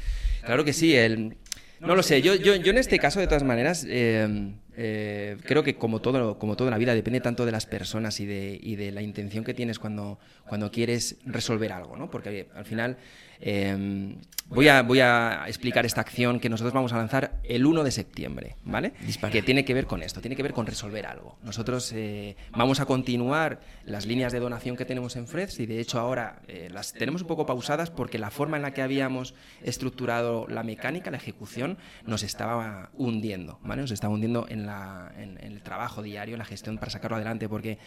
Claro que sí, el, no lo sé, yo, yo, yo en este caso, de todas maneras, eh, eh, creo que como todo, como todo en la vida, depende tanto de las personas y de, y de la intención que tienes cuando, cuando quieres resolver algo, ¿no? Porque al final Em, voy, a, voy a explicar esta acción que nosotros vamos a lanzar el 1 de septiembre, ¿vale? Que tiene que ver con esto, tiene que ver con resolver algo. Nosotros eh, vamos a continuar las líneas de donación que tenemos en Freds y de hecho ahora eh, las tenemos un poco pausadas porque la forma en la que habíamos estructurado la mecánica, la ejecución, nos estaba hundiendo, ¿vale? Nos estaba hundiendo en, la, en el trabajo diario, en la gestión para sacarlo adelante porque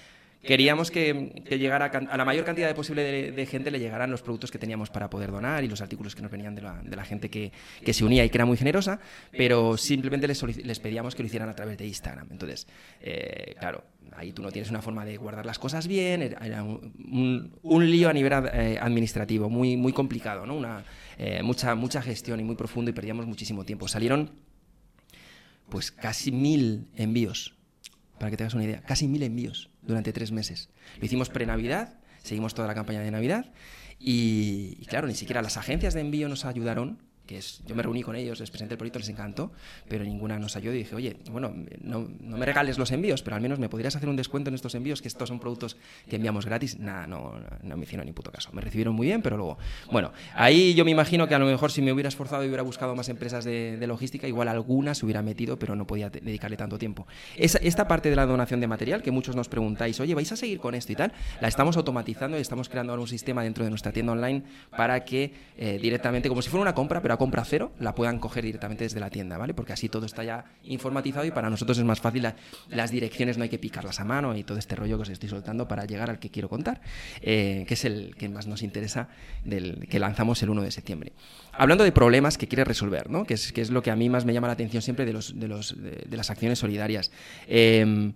queríamos que, llegara a la mayor cantidad de posible de, gente le llegaran los productos que teníamos para poder donar y los artículos que nos venían de la, gente que, se unía y que era muy generosa, pero simplemente les, pedíamos que lo hicieran a través de Instagram. Entonces, eh, claro, ahí tú no tienes una forma de guardar las cosas bien, era un, lío a nivel eh, administrativo muy, muy complicado, ¿no? Una, eh, mucha, mucha gestión y muy profundo y perdíamos muchísimo tiempo. Salieron pues casi mil envíos, para que te hagas una idea, casi mil envíos durante tres meses. Lo hicimos pre-Navidad, seguimos toda la campaña de Navidad y, claro, ni siquiera las agencias de envío nos ayudaron yo me reuní con ellos, les presenté el proyecto, les encantó, pero ninguna nos ayudó y dije, oye, bueno, no, me regales los envíos, pero al menos me podrías hacer un descuento en estos envíos, que estos son productos que enviamos gratis. Nada, no, no me hicieron ni puto caso. Me recibieron muy bien, pero luego, bueno, ahí yo me imagino que a lo mejor si me hubiera esforzado y hubiera buscado más empresas de, logística, igual alguna se hubiera metido, pero no podía dedicarle tanto tiempo. esta parte de la donación de material, que muchos nos preguntáis, oye, ¿vais a seguir con esto y tal? La estamos automatizando y estamos creando ahora un sistema dentro de nuestra tienda online para que eh, directamente, como si fuera una compra, pero a compra cero, la puedan coger directamente desde la tienda, ¿vale? Porque así todo está ya informatizado y para nosotros es más fácil, las direcciones no hay que picarlas a mano y todo este rollo que os estoy soltando para llegar al que quiero contar, eh, que es el que más nos interesa del que lanzamos el 1 de septiembre. Hablando de problemas que quieres resolver, ¿no? Que es, que es lo que a mí más me llama la atención siempre de, los, de, los, de, las acciones solidarias. Em,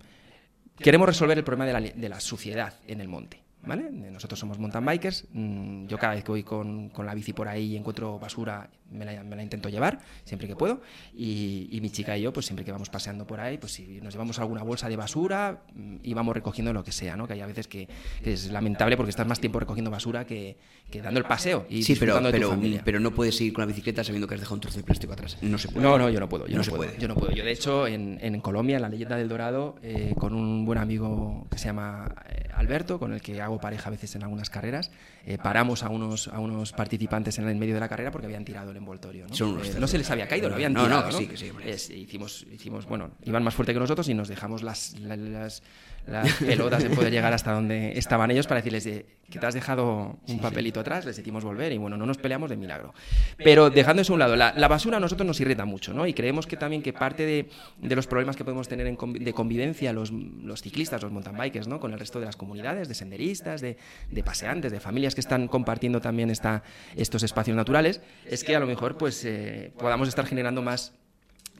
queremos resolver el problema de la, de la suciedad en el monte. ¿Vale? Nosotros somos mountain bikers. Mm, yo cada vez que voy con, con la bici por ahí y encuentro basura, me la, intento llevar siempre que puedo. Y, mi chica y yo pues siempre que vamos paseando por ahí pues si nos llevamos alguna bolsa de basura mm, y vamos recogiendo lo que sea ¿no? que hay a veces que, es lamentable porque estás más tiempo recogiendo basura que, dando el paseo y sí pero, pero, pero no puedes ir con la bicicleta sabiendo que has dejado un trozo de plástico atrás. No se puede. No no yo no puedo yo no, se puedo yo no puedo. Yo de hecho en, en Colombia en la leyenda del Dorado eh, con un buen amigo que se llama eh, Alberto con el que hago pareja a veces en algunas carreras eh, paramos a unos a unos participantes en el medio de la carrera porque habían tirado envoltorio. ¿no? Eh, no se les había caído, lo habían tirado. No, no, sí, que sí. hicimos, hicimos, bueno, iban más fuerte que nosotros y nos dejamos las, las, las pelotas de poder llegar hasta donde estaban ellos para decirles que te has dejado un papelito atrás, les hicimos volver y bueno, no nos peleamos de milagro. Pero dejando eso a un lado, la, basura a nosotros nos irrita mucho, ¿no? Y creemos que también que parte de, de los problemas que podemos tener en, de convivencia los, los, ciclistas, los mountain bikers, ¿no? Con el resto de las comunidades, de senderistas, de, de paseantes, de familias que están compartiendo también esta, estos espacios naturales, es que a lo mejor pues eh, podamos estar generando más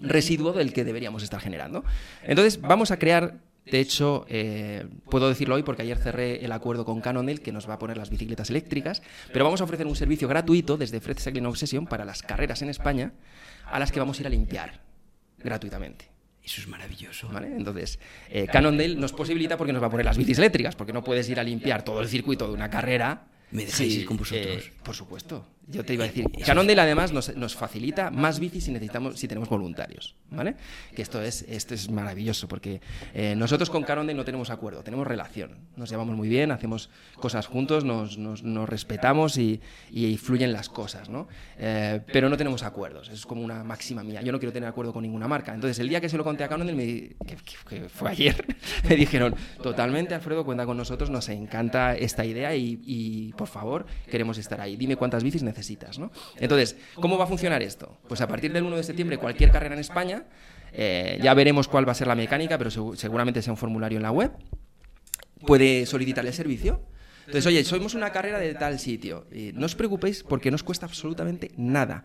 residuo del que deberíamos estar generando. Entonces, vamos a crear de hecho, eh, puedo decirlo hoy porque ayer cerré el acuerdo con Canonel que nos va a poner las bicicletas eléctricas, pero vamos a ofrecer un servicio gratuito desde Fred Cycling Obsession para las carreras en España a las que vamos a ir a limpiar gratuitamente. Eso es maravilloso. Entonces, eh, Cannondale nos posibilita porque nos va a poner las bicis eléctricas, porque no puedes ir a limpiar todo el circuito de una carrera. ¿Me dejáis ir con vosotros? Eh, por supuesto. Yo te iba a decir, Cannondale además nos, nos, facilita más bicis si necesitamos, si tenemos voluntarios, ¿vale? Que esto es, esto es maravilloso porque eh, nosotros con Cannondale no tenemos acuerdo, tenemos relación, nos llevamos muy bien, hacemos cosas juntos, nos, nos, nos respetamos y, y, fluyen las cosas, ¿no? Eh, pero no tenemos acuerdos, es como una máxima mía. Yo no quiero tener acuerdo con ninguna marca. Entonces el día que se lo conté a Cannondale, me, que, que, fue ayer, me dijeron, totalmente Alfredo, cuenta con nosotros, nos encanta esta idea y, y por favor queremos estar ahí. Dime cuántas bicis necesitas ¿no? Entonces, ¿cómo va a funcionar esto? Pues a partir del 1 de septiembre, cualquier carrera en España, eh, ya veremos cuál va a ser la mecánica, pero seguramente sea un formulario en la web, puede solicitar el servicio. Entonces, oye, somos una carrera de tal sitio. Y no os preocupéis porque no os cuesta absolutamente nada.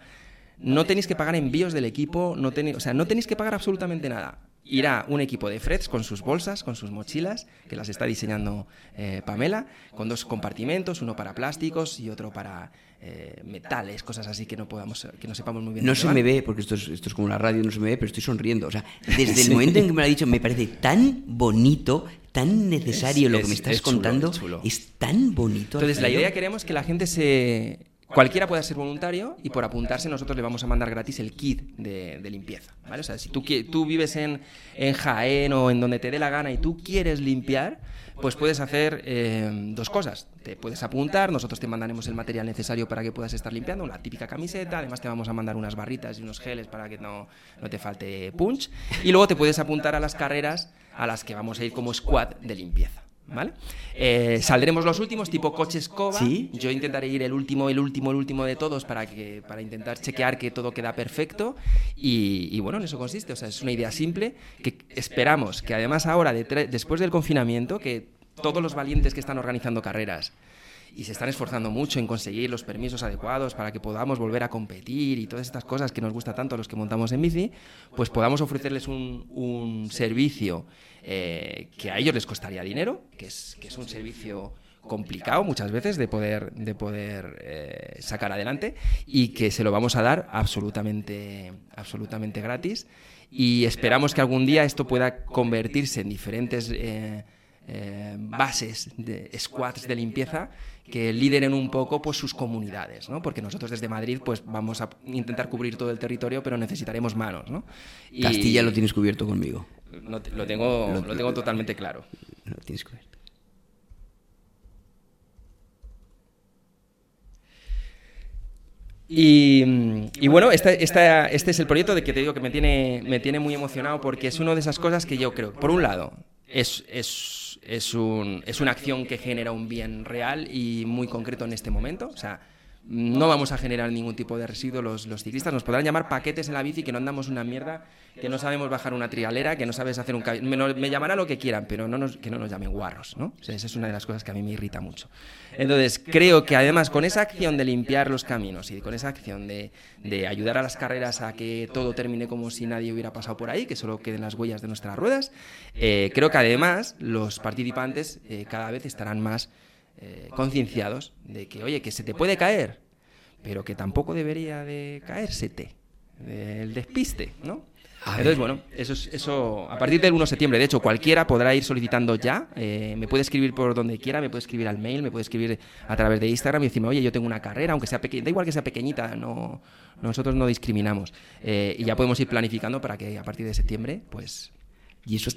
No tenéis que pagar envíos del equipo, no tenéis, o sea, no tenéis que pagar absolutamente nada. irá un equipo de Freds con sus bolsas, con sus mochilas, que las está diseñando eh, Pamela, con dos compartimentos, uno para plásticos y otro para eh, metales, cosas así que no podamos, que no sepamos muy bien. No se van. me ve, porque esto es, esto es como la radio, no se me ve, pero estoy sonriendo. O sea, desde el momento en que me lo ha dicho, me parece tan bonito, tan necesario Es- lo que me es- estás chulo, contando. es chulo. Es tan bonito. Entonces, la idea queremos que la gente se. Cualquiera pueda ser voluntario y por apuntarse nosotros le vamos a mandar gratis el kit de, de limpieza. ¿vale? O sea, si tú, tú vives en, en Jaén o en donde te dé la gana y tú quieres limpiar, pues puedes hacer eh, dos cosas. Te puedes apuntar, nosotros te mandaremos el material necesario para que puedas estar limpiando, una típica camiseta, además te vamos a mandar unas barritas y unos geles para que no, no te falte punch. Y luego te puedes apuntar a las carreras a las que vamos a ir como squad de limpieza. ¿Vale? Eh, saldremos los últimos, tipo coche escoba. Sí. Yo intentaré ir el último, el último, el último de todos para que para intentar chequear que todo queda perfecto. Y, y bueno, en eso consiste. O sea, es una idea simple que esperamos que además ahora, de después del confinamiento, que todos los valientes que están organizando carreras y se están esforzando mucho en conseguir los permisos adecuados para que podamos volver a competir y todas estas cosas que nos gusta tanto a los que montamos en bici, pues podamos ofrecerles un, un servicio eh, que a ellos les costaría dinero, que es, que es un servicio complicado muchas veces de poder, de poder eh, sacar adelante y que se lo vamos a dar absolutamente, absolutamente gratis y esperamos que algún día esto pueda convertirse en diferentes eh, bases de squads de limpieza que lideren un poco pues sus comunidades, ¿no? Porque nosotros desde Madrid pues vamos a intentar cubrir todo el territorio, pero necesitaremos manos, ¿no? Y Castilla lo tienes cubierto conmigo. No lo tengo Lo- lo tengo totalmente claro. Lo tienes cubierto. Y, y bueno, esta- este es el proyecto de que te digo que me tiene, me tiene muy emocionado porque es una de esas cosas que yo creo, por un lado, es, es, es, un- es una acción que genera un bien real y muy concreto en este momento. O sea, no vamos a generar ningún tipo de residuo los, los ciclistas. Nos podrán llamar paquetes en la bici que no andamos una mierda, que no sabemos bajar una trialera, que no sabes hacer un... Me, me llamará lo que quieran, pero no nos, que no nos llamen guarros, ¿no? Esa es una de las cosas que a mí me irrita mucho. Entonces, creo que además con esa acción de limpiar los caminos y con esa acción de, de ayudar a las carreras a que todo termine como si nadie hubiera pasado por ahí, que solo queden las huellas de nuestras ruedas, eh, creo que además los participantes eh, cada vez estarán más eh, concienciados de que, oye, que se te puede caer, pero que tampoco debería de caérsete, del despiste, ¿no? A Entonces, ver. bueno, eso, es, eso a partir del 1 de septiembre, de hecho, cualquiera podrá ir solicitando ya. eh, me puede escribir por donde quiera, me puede escribir al mail, me puede escribir a través de Instagram y decirme, oye, yo tengo una carrera, aunque sea pequeña, da igual que sea pequeñita, no, nosotros no discriminamos. Eh, y ya podemos ir planificando para que a partir de septiembre, pues Y eso,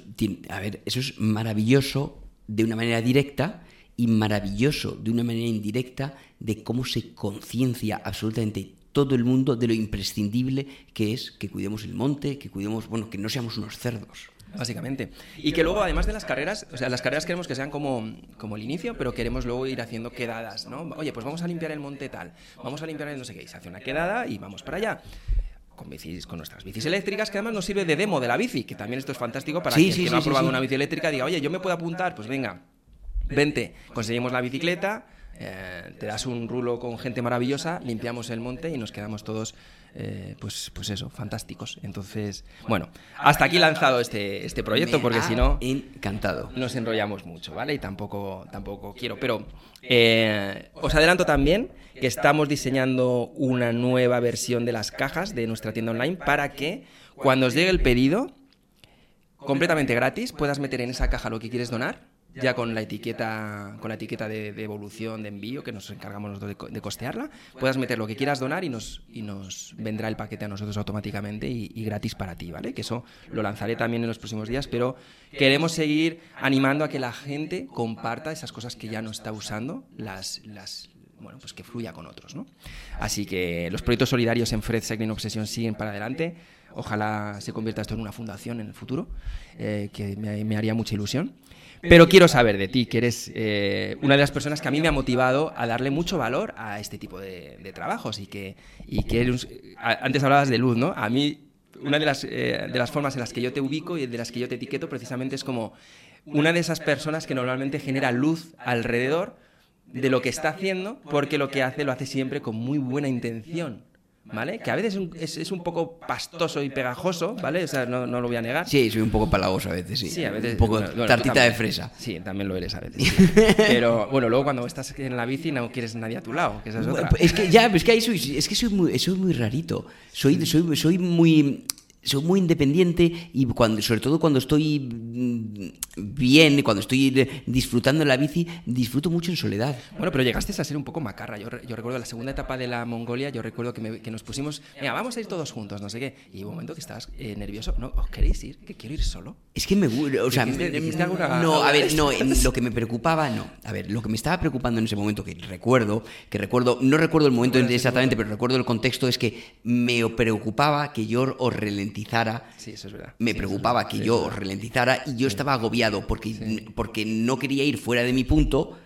a ver, eso es maravilloso de una manera directa y maravilloso de una manera indirecta de cómo se conciencia absolutamente todo el mundo de lo imprescindible que es que cuidemos el monte, que cuidemos, bueno, que no seamos unos cerdos. Básicamente. Y que luego, además de las carreras, o sea, las carreras queremos que sean como, como el inicio, pero queremos luego ir haciendo quedadas, ¿no? Oye, pues vamos a limpiar el monte tal, vamos a limpiar el no sé qué, y se hace una quedada y vamos para allá. Con, bicis, con nuestras bicis eléctricas, que además nos sirve de demo de la bici, que también esto es fantástico para Sí, que el sí, ha probado una bici eléctrica diga, oye, yo me puedo apuntar, pues venga, vente, conseguimos la bicicleta, eh, te das un rulo con gente maravillosa, limpiamos el monte y nos quedamos todos, eh, pues, pues eso, fantásticos. Entonces, bueno, hasta aquí lanzado este, este proyecto, porque si no Encantado. nos enrollamos mucho, ¿vale? Y tampoco, tampoco quiero. Pero eh, os adelanto también que estamos diseñando una nueva versión de las cajas de nuestra tienda online para que cuando os llegue el pedido, completamente gratis, puedas meter en esa caja lo que quieres donar, ya con la etiqueta, con la etiqueta de, de evolución, de envío, que nos encargamos nosotros de, de costearla, puedas meter lo que quieras donar y nos, y nos vendrá el paquete a nosotros automáticamente y, y gratis para ti, ¿vale? Que eso lo lanzaré también en los próximos días, pero queremos seguir animando a que la gente comparta esas cosas que ya no está usando, las, las bueno, pues que fluya con otros, ¿no? Así que los proyectos solidarios en Fred Cycling Obsession siguen para adelante. Ojalá se convierta esto en una fundación en el futuro, eh, que me, me haría mucha ilusión. Pero quiero saber de ti, que eres eh, una de las personas que a mí me ha motivado a darle mucho valor a este tipo de, de trabajos y que, y que eres- antes hablabas de luz, ¿no? A mí una de las, eh, de las formas en las que yo te ubico y de las que yo te etiqueto precisamente es como una de esas personas que normalmente genera luz alrededor de lo que está haciendo, porque lo que hace lo hace siempre con muy buena intención. ¿Vale? Que a veces es un, es, un poco pastoso y pegajoso, ¿vale? O sea, no, no lo voy a negar. Sí, soy un poco palagoso a veces, sí. Sí, a veces. Un poco bueno, tartita de fresa. Sí, también lo eres a veces. sí. Pero bueno, luego cuando estás en la bici no quieres nadie a tu lado, que esa es otra. Es que ya, es que ahí soy, es que soy muy, soy muy rarito. Soy, soy, soy muy soy muy independiente y cuando, sobre todo cuando estoy mm, bien, cuando estoy de- disfrutando en la bici, disfruto mucho en soledad. Bueno, pero llegaste a ser un poco macarra. Yo, yo recuerdo la segunda etapa de la Mongolia, yo recuerdo que, me- que nos pusimos, venga, vamos a ir todos juntos, no sé qué. Y hubo un momento que estabas eh, nervioso. ¿No? ¿Os queréis ir? Que quiero ir solo. Es que me gu- o sea, ¿Dijiste- dijiste alguna- no, a ver, no, lo que me preocupaba, no. A ver, lo que me estaba preocupando en ese momento que recuerdo, que recuerdo, no recuerdo el momento ¿Recuerdas ese exactamente, pero recuerdo el contexto es que me preocupaba que yo os ralentizara Sí, eso es verdad. me Sí, preocupaba que yo ralentizara y yo estaba agobiado porque, porque no quería ir fuera de mi punto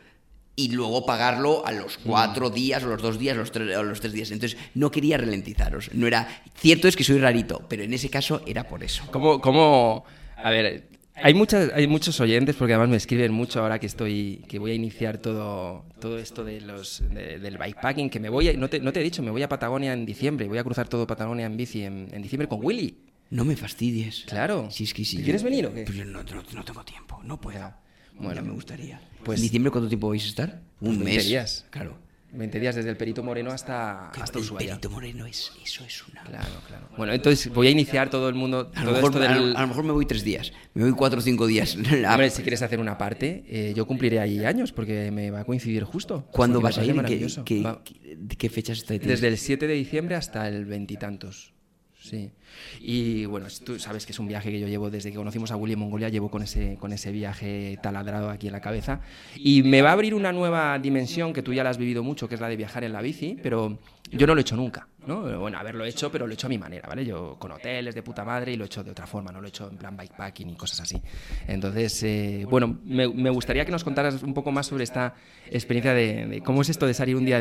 y luego pagarlo a los cuatro días o los dos días o los tres, o los tres días. Entonces no quería ralentizaros. No era cierto es que soy rarito, pero en ese caso era por eso. ¿Cómo, cómo, a ver, hay, muchas, hay muchos oyentes, porque además me escriben mucho ahora que estoy, que voy a iniciar todo, todo esto de los, de- del bikepacking, que me voy, a- no te, no te he dicho, me voy a Patagonia en diciembre, voy a cruzar todo Patagonia en bici en, en diciembre con Willy. No me fastidies. Claro. Si es que sí. ¿Te ¿Quieres venir o qué? Pues yo no, no- no tengo tiempo, no puedo. Bueno, me gustaría. pues- ¿En diciembre cuánto tiempo vais a estar? Un 20 mes. días. Claro. 20 días desde el Perito Moreno hasta, hasta el Ushuaia. Perito Moreno es, eso es una... Claro, claro. Bueno, entonces voy a iniciar todo el mundo, A lo, mejor, esto a lo- del... a lo mejor me voy tres días, me voy cuatro o cinco días. Hombre, si quieres hacer una parte, eh, yo cumpliré ahí años porque me va a coincidir justo. ¿Cuándo vas a ir? ¿Qué, qué, qué- qué fechas está Desde el 7 de diciembre hasta el veintitantos. Sí. Y bueno, tú sabes que es un viaje que yo llevo desde que conocimos a Willy en Mongolia, llevo con ese, con ese viaje taladrado aquí en la cabeza. Y me va a abrir una nueva dimensión que tú ya la has vivido mucho, que es la de viajar en la bici, pero yo no lo he hecho nunca. ¿no? Bueno, haberlo hecho, pero lo he hecho a mi manera, ¿vale? Yo con hoteles de puta madre y lo he hecho de otra forma, no lo he hecho en plan bikepacking y cosas así. Entonces, eh, bueno, me, gustaría que nos contaras un poco más sobre esta experiencia de, cómo es esto de salir un día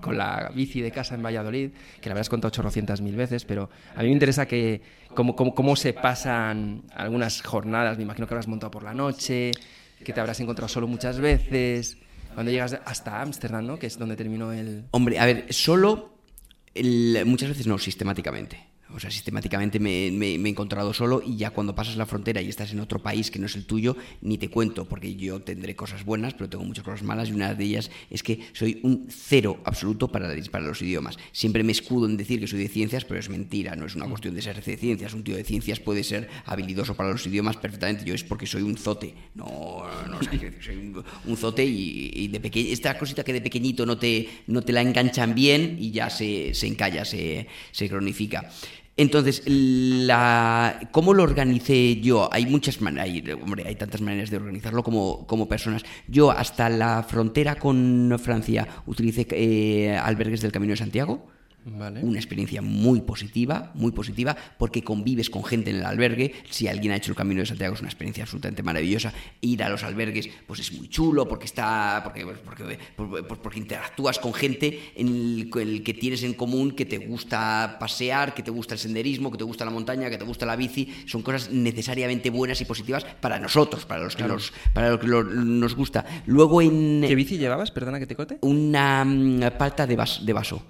con la bici de casa en Valladolid, que la habrás contado 800 mil veces, pero a mí me interesa que cómo, cómo se pasan algunas jornadas, me imagino que habrás montado por la noche, que te habrás encontrado solo muchas veces, cuando llegas hasta Ámsterdam, ¿no? Que es donde terminó el... Hombre, a ver, solo muchas veces no, sistemáticamente. O sea, sistemáticamente me, me- me he encontrado solo y ya cuando pasas la frontera y estás en otro país que no es el tuyo, ni te cuento, porque yo tendré cosas buenas, pero tengo muchas cosas malas y una de ellas es que soy un cero absoluto para, para los idiomas. Siempre me escudo en decir que soy de ciencias, pero es mentira, no es una cuestión de ser de ciencias. Un tío de ciencias puede ser habilidoso para los idiomas perfectamente. Yo es porque soy un zote. No, no, sé, quiero decir, soy un, un zote y, y de pequeño, esta cosita que de pequeñito no te, no te la enganchan bien y ya se, se encalla, se, se cronifica. Entonces, la, ¿cómo lo organicé yo? Hay muchas maneras, hay, hombre, hay tantas maneras de organizarlo como, como personas. Yo hasta la frontera con Francia utilicé eh, albergues del Camino de Santiago. Vale. Una experiencia muy positiva, muy positiva, porque convives con gente en el albergue. Si alguien ha hecho el Camino de Santiago es una experiencia absolutamente maravillosa. Ir a los albergues, pues es muy chulo, porque está, porque, porque, porque, porque interactúas con gente en el, con el que tienes en común, que te gusta pasear, que te gusta el senderismo, que te gusta la montaña, que te gusta la bici. Son cosas necesariamente buenas y positivas para nosotros, para los que nos, para los que lo- nos gusta. Luego en ¿Qué bici llevabas? Perdona que te corte. una mm, palta de, vas- de vaso.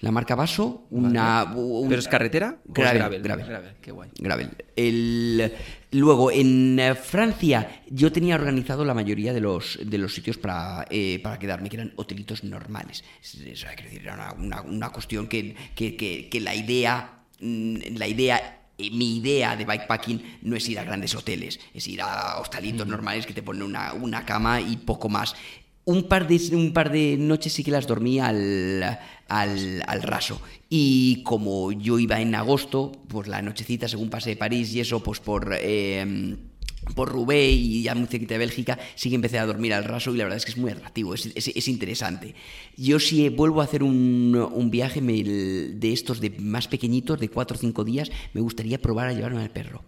La marca vaso, una. un- ¿Pero es carretera? Gravel, gravel? gravel. Qué guay. Gravel. El, luego, en eh, Francia, yo tenía organizado la mayoría de los, de los sitios para, eh, para quedarme, que eran hotelitos normales. Es- es- quiero decir, era una, una- una cuestión que, que- que- que la idea. mm, La idea. eh, Mi idea de bikepacking no es ir a grandes hoteles, es ir a hostalitos normales que te ponen una, una cama y poco más. Un par, de, un par de noches sí que las dormí al, al, al raso. Y como yo iba en agosto, pues la nochecita, según pasé de París y eso, pues por... eh, por Roubaix y ya muy cerquita de Bélgica, sí que empecé a dormir al raso y la verdad es que es muy atractivo, es, es- es interesante. Yo si vuelvo a hacer un, un viaje me- de estos de más pequeñitos, de 4 o 5 días, me gustaría probar a llevarme al perro,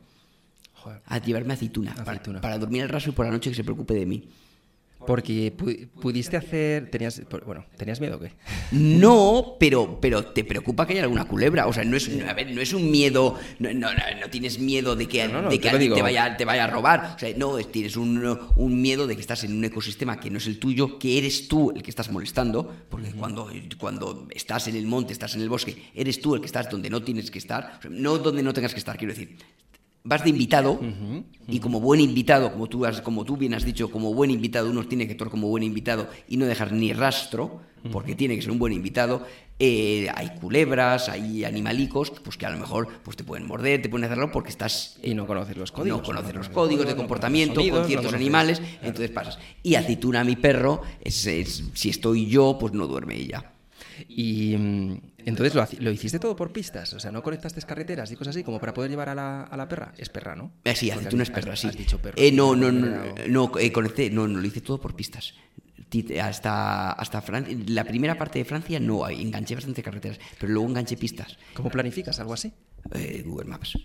Joder. a llevarme aceituna, para- Aceituna. Para, dormir al raso y por la noche que se preocupe de mí. Porque pu- pudiste hacer. Tenías, bueno, ¿tenías miedo o qué? No, pero, pero te preocupa que haya alguna culebra. O sea, no es, a ver, no es un miedo. No, no, no, tienes miedo de que, No, de que alguien te vaya, te vaya a robar. O sea, no, es- tienes un, un miedo de que estás en un ecosistema que no es el tuyo, que eres tú el que estás molestando. Porque cuando, cuando estás en el monte, estás en el bosque, eres tú el que estás donde no tienes que estar. O sea, no donde no tengas que estar, quiero decir. Vas de invitado y como buen invitado, como tú, has, como tú bien has dicho, como buen invitado, uno tiene que actuar como buen invitado y no dejar ni rastro, porque tiene que ser un buen invitado. Eh, hay culebras, hay animalicos, pues que a lo mejor pues te pueden morder, te pueden hacerlo porque estás Y no conoces los códigos. no conoces los códigos de no comportamiento sonidos, con ciertos animales, entonces pasas. Y aceituna, mi perro, es, es- si estoy yo, pues no duerme ella. Y mm, entonces lo, hiciste todo por pistas, o sea, no conectaste carreteras y cosas así como para poder llevar a la, a la perra. Es perra, ¿no? Eh, sí, Porque aceituna es has- perra, sí. has dicho perro. Eh, no, no, no, quedado- no, eh, conecté, no, no, lo hice todo por pistas. Hasta, hasta Francia, la primera parte de Francia no, enganché bastante carreteras, pero luego enganché pistas. ¿Cómo planificas? ¿Algo así? Eh, Google Maps.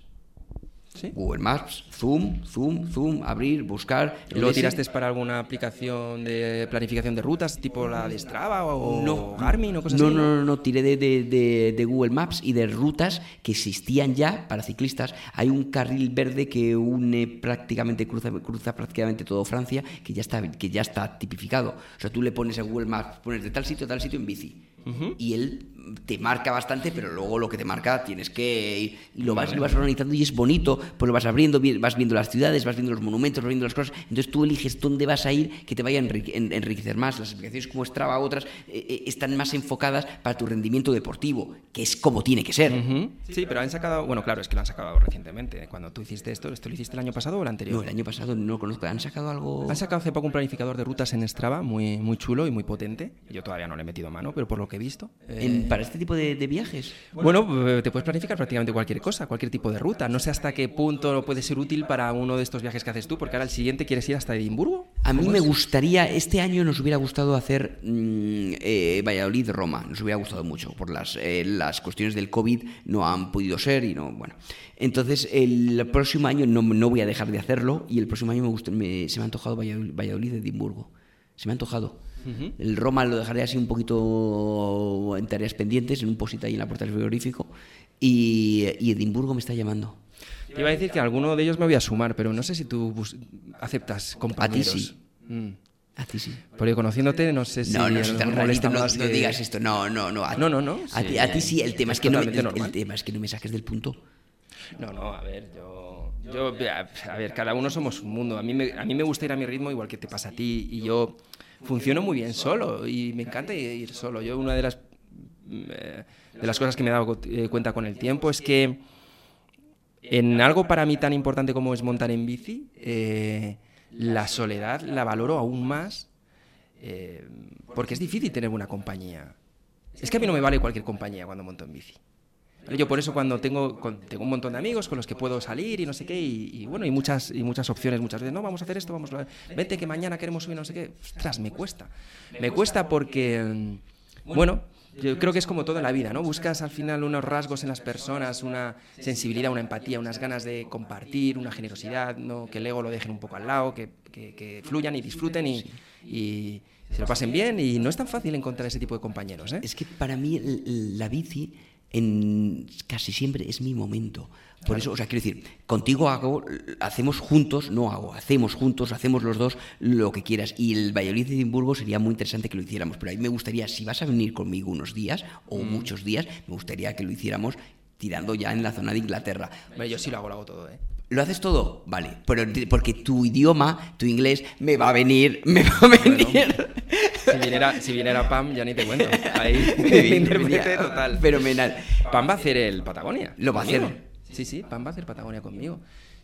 ¿Sí? Google Maps, zoom, zoom, zoom, abrir, buscar. ¿Y luego ese. tiraste para alguna aplicación de planificación de rutas, tipo la de Strava o No, Garmin o cosas no, así? no, no, no, tiré de, de- de- de Google Maps y de rutas que existían ya para ciclistas. Hay un carril verde que une prácticamente, cruza, cruza prácticamente todo Francia, que ya está, que ya está tipificado. O sea, tú le pones a Google Maps, pones de tal sitio a tal sitio en bici. Y él te marca bastante, pero luego lo que te marca tienes que ir y lo vas, lo vas organizando y es bonito, pues lo vas abriendo, vas viendo las ciudades, vas viendo los monumentos, vas viendo las cosas, entonces tú eliges dónde vas a ir que te vaya a enrique- en- enriquecer más. Las aplicaciones como Strava, otras, eh, eh, están más enfocadas para tu rendimiento deportivo, que es como tiene que ser. Sí, pero han sacado, bueno, claro, es que lo han sacado recientemente. Cuando tú hiciste esto, ¿esto lo hiciste el año pasado o el anterior? No, el año pasado no lo conozco, ¿han sacado algo? Han sacado hace poco un planificador de rutas en Strava muy, muy chulo y muy potente. Yo todavía no le he metido mano, pero por lo que he visto. eh, En- para este tipo de, de viajes? Bueno, eh, te puedes planificar prácticamente cualquier cosa, cualquier tipo de ruta. No sé hasta qué punto puede ser útil para uno de estos viajes que haces tú, porque ahora el siguiente quieres ir hasta Edimburgo. A mí ¿Cómo me es? gustaría, este año nos hubiera gustado hacer mm, eh, Valladolid-Roma, nos hubiera gustado mucho, por las, eh, las cuestiones del COVID no han podido ser y no, bueno. Entonces, el próximo año no, no voy a dejar de hacerlo y el próximo año me gusta, me- se me ha antojado Valladolid- Valladolid-Edimburgo, se me ha antojado. El Roma lo dejaré así un poquito en tareas pendientes, en un posito ahí en la puerta del frigorífico y, y Edimburgo me está llamando. Te iba a decir que a alguno de ellos me voy a sumar, pero no sé si tú aceptas compañeros. sí. Mm. A ti sí. Porque conociéndote, no sé si No, no, a tan rarito, no, no digas esto, no, no, no. A, No, no, no, A, ti, a ti sí, el tema Es que no me, el- tema es que no me saques del punto. No, no, a ver, yo, yo, a ver, cada uno somos un mundo. A mí, me, a mí me gusta ir a mi ritmo igual que te pasa a ti y yo funciono muy bien solo y me encanta ir solo. Yo una de las eh, de las cosas que me he dado eh, cuenta con el tiempo es que en algo para mí tan importante como es montar en bici, eh, la soledad la valoro aún más porque es difícil tener buena compañía. Es que a mí no me vale cualquier compañía cuando monto en bici. Yo por eso cuando tengo, con- tengo un montón de amigos con los que puedo salir y no sé qué, y, y bueno, y muchas, y muchas opciones muchas veces, no, vamos a hacer esto, vamos a... Vente que mañana queremos subir no sé qué. Ostras, me cuesta. Me cuesta porque, mm, bueno, yo creo que es como todo en la vida, ¿no? Buscas al final unos rasgos en las personas, una sensibilidad, una empatía, unas ganas de compartir, una generosidad, ¿no? Que el ego lo dejen un poco al lado, que, que- que fluyan y disfruten y, y se lo pasen bien, y no es tan fácil encontrar ese tipo de compañeros, ¿eh? Es que para mí la bici en casi siempre es mi momento. Por eso, o sea, quiero decir, contigo hago, hacemos juntos, no hago, hacemos juntos, hacemos los dos lo que quieras. Y el Valladolid de Edimburgo sería muy interesante que lo hiciéramos. Pero a mí me gustaría, si vas a venir conmigo unos días o Mm. muchos días, me gustaría que lo hiciéramos tirando ya en la zona de Inglaterra. Hombre, yo sí lo hago, lo hago todo, ¿eh? ¿Lo haces todo? Vale, pero porque tu idioma, tu inglés, me va a venir, me va a venir. Si viniera, si viniera Pam, ya ni te cuento. Ahí, intérprete total. Fenomenal. Pam va a hacer el Patagonia. Lo va a hacer. Sí, sí, Pam va a hacer Patagonia conmigo.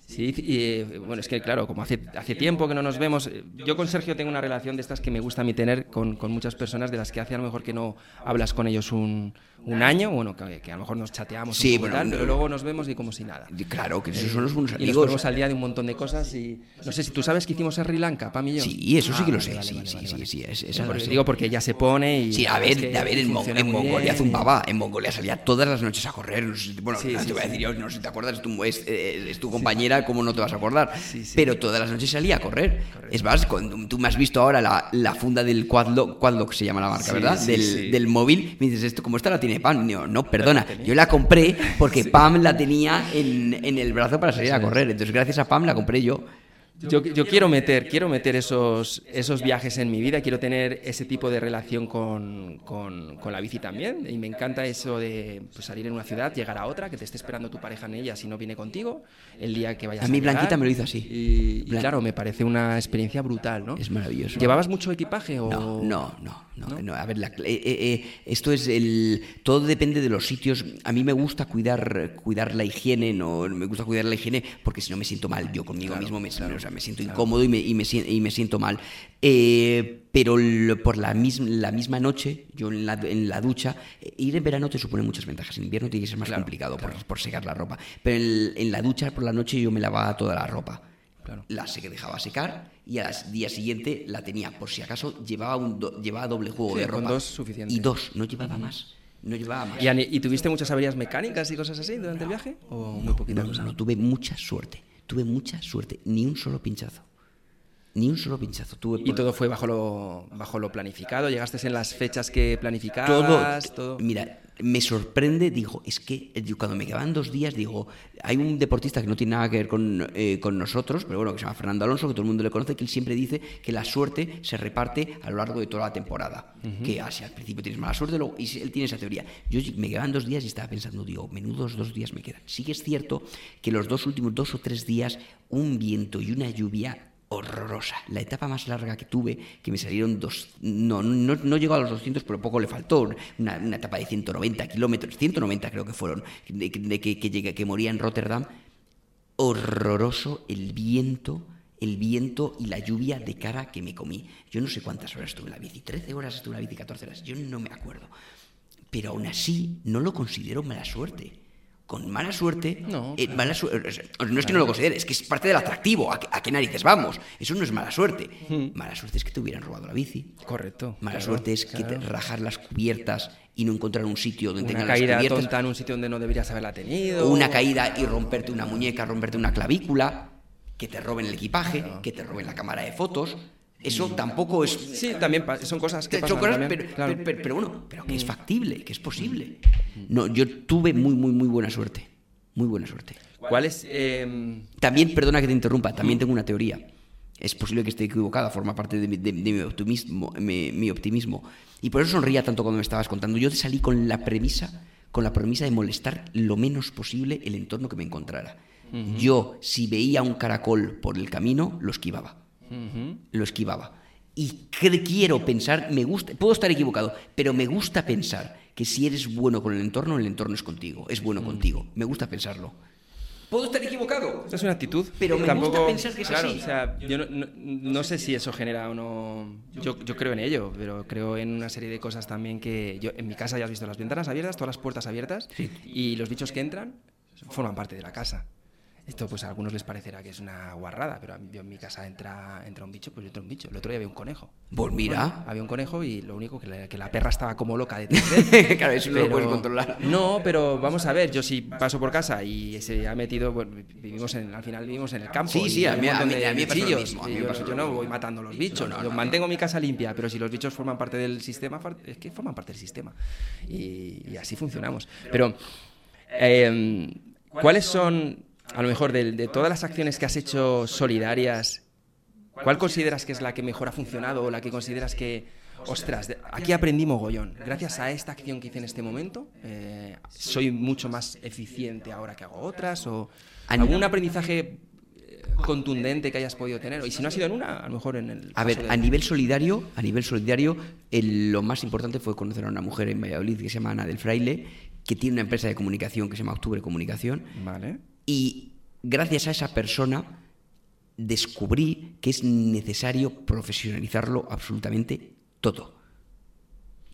Sí, y eh, bueno, es que claro, como hace, hace tiempo que no nos vemos, eh, yo con Sergio tengo una relación de estas que me gusta a mí tener con, con muchas personas de las que hace a lo mejor que no hablas con ellos un, un año, bueno, que, que a lo mejor nos chateamos Sí, un bueno, tal, no- pero luego nos vemos y como si nada. Claro, que esos son los buenos Y nos amigos. ponemos al día de un montón de cosas y no sé si tú sabes que hicimos Sri Lanka, Pam y yo. Sí, eso sí Ah, que lo vale, sé, vale, sí, vale, sí, vale, sí, sí, es- No, esa la porque sé. digo porque ella se pone y Sí, a es ver, que a ver, en, Mon- Mongolia bien. zumbaba, en Mongolia salía todas las noches a correr. Bueno, Sí, no te voy a decir yo, no sé si te acuerdas, es tu, es, eh, es tu compañera ya cómo no te vas a acordar. Sí, sí. Pero todas las noches salía a correr. Es más, cuando tú me has visto ahora la, la funda del Quadlock, Quadlock se llama la marca, Sí, ¿verdad? del móvil, me dices, esto como esta la tiene Pam. No, no, perdona, yo la compré porque Pam la tenía en, en el brazo para salir a correr. Entonces, gracias a Pam la compré yo. Yo, yo quiero meter, quiero meter esos, esos viajes en mi vida, quiero tener ese tipo de relación con, con- con la bici también. Y me encanta eso de pues, salir en una ciudad, llegar a otra, que te esté esperando tu pareja en ella si no viene contigo, el día que vayas A a mí llegar. Blanquita me lo hizo así. Y, y claro, me parece una experiencia brutal, ¿no? Es maravilloso. ¿Llevabas mucho equipaje o...? No, no, no, no, no. A ver, la- eh, eh, eh, esto es el. Todo depende de los sitios. A mí me gusta cuidar, cuidar la higiene, no me gusta cuidar la higiene porque si no me siento mal. Yo conmigo mismo me, o sea, me siento incómodo y me, y me, sien- y me siento mal. Eh, pero por la misma, la misma noche, yo en la, en la ducha, eh, ir en verano te supone muchas ventajas. En invierno tiene que ser más Claro, complicado por, por secar la ropa. Pero en, en la ducha por la noche yo me lavaba toda la ropa Claro. la se dejaba secar y al día siguiente la tenía. Por si acaso llevaba, un do- llevaba doble juego Sí, de con ropa. dos suficiente. Y dos, no llevaba más. No llevaba más. ¿Y, tuviste muchas averías mecánicas y cosas así durante el viaje? ¿O muy poquita no, no, tuve mucha suerte. Tuve mucha suerte. Ni un solo pinchazo. Ni un solo pinchazo. Tuve Y todo fue bajo lo, bajo lo planificado, llegaste en las fechas que todo, planificabas, todo. Mira, me sorprende, digo, es que eh, cuando me quedaban dos días, digo, hay un deportista que no tiene nada que ver con, eh, con nosotros, pero bueno, que se llama Fernando Alonso, que todo el mundo le conoce, que él siempre dice que la suerte se reparte a lo largo de toda la temporada. Que así al principio tienes mala suerte, luego, y él tiene esa teoría. Yo me quedaban dos días y estaba pensando, digo, menudos dos días me quedan. Sí que es cierto que los dos últimos dos o tres días, un viento y una lluvia horrorosa. La etapa más larga que tuve, que me salieron dos... No, no, no llegó a los 200, pero poco le faltó. Una, etapa de 190 kilómetros, 190 creo que fueron, de, que, que, que moría en Rotterdam. Horroroso el viento, el viento y la lluvia de cara que me comí. Yo no sé cuántas horas estuve en la bici, 13 horas estuve en la bici, 14 horas, yo no me acuerdo. Pero aún así no lo considero mala suerte. Con mala suerte, No, eh, mala su- no es que no lo considere, es que es parte del atractivo. ¿A, qué- a qué narices vamos? Eso no es mala suerte. Mala suerte es que te hubieran robado la bici. Correcto. Mala claro, suerte es que te rajar las cubiertas y no encontrar un sitio donde Una las caída tonta en un sitio donde no deberías haberla tenido. Una caída y romperte una muñeca, romperte una clavícula, que te roben el equipaje, que te roben la cámara de fotos. Eso tampoco es. Sí, también son cosas que pasan cosas, también, pero, claro. pero- pero- pero bueno, pero que es factible, que es posible. No, yo tuve muy, muy, muy buena suerte. Muy buena suerte. ¿Cuál es...? em, También, perdona que te interrumpa, también tengo una teoría. Es posible que esté equivocada, forma parte de mi, de- de mi optimismo, mi, mi optimismo. Y por eso sonría tanto cuando me estabas contando. Yo salí con la premisa, con la premisa de molestar lo menos posible el entorno que me encontrara. Yo, si veía un caracol por el camino, lo esquivaba. Lo esquivaba. Y quiero pensar, me gusta, puedo estar equivocado, pero me gusta pensar que si eres bueno con el entorno, el entorno es contigo, es bueno contigo. Me gusta pensarlo. Puedo estar equivocado. Es una actitud. Pero me Tampoco, gusta pensar que es claro, así. O sea, yo no, no- no sé si eso genera o no. Yo, yo creo en ello, pero creo en una serie de cosas también que. Yo, en mi casa ya has visto las ventanas abiertas, todas las puertas abiertas, y los bichos que entran forman parte de la casa. Esto pues a algunos les parecerá que es una guarrada, pero a mí- yo en mi casa entra, entra un bicho, pues yo entro un bicho. El otro día había un conejo. Pues mira. Había un conejo y lo único que la, que la perra estaba como loca detrás de él. Claro, eso no lo puedes controlar. No, pero vamos a ver, yo si paso por casa y se ha metido, bueno, vivimos en, al final vivimos en el campo. Sí, sí, a mí- a mí- a mí me pasa lo mismo, a mí me yo, pasa lo yo no voy matando los bichos, No, no, yo no. mantengo mi casa limpia, pero si los bichos forman parte del sistema, es que forman parte del sistema. Y, y así funcionamos. Pero, eh, ¿cuáles son, a lo mejor, de, de todas las acciones que has hecho solidarias, ¿Cuál consideras que es la que mejor ha funcionado o la que consideras que, ostras, aquí aprendí mogollón? Gracias a esta acción que hice en este momento, eh, soy mucho más eficiente ahora que hago otras o algún aprendizaje eh, contundente que hayas podido tener. Y si no ha sido en una, a lo mejor en el. A ver, de- a nivel solidario, a nivel solidario, el- lo más importante fue conocer a una mujer en Valladolid que se llama Ana del Fraile, que tiene una empresa de comunicación que se llama Octubre Comunicación, Vale. Y gracias a esa persona descubrí que es necesario profesionalizarlo absolutamente todo.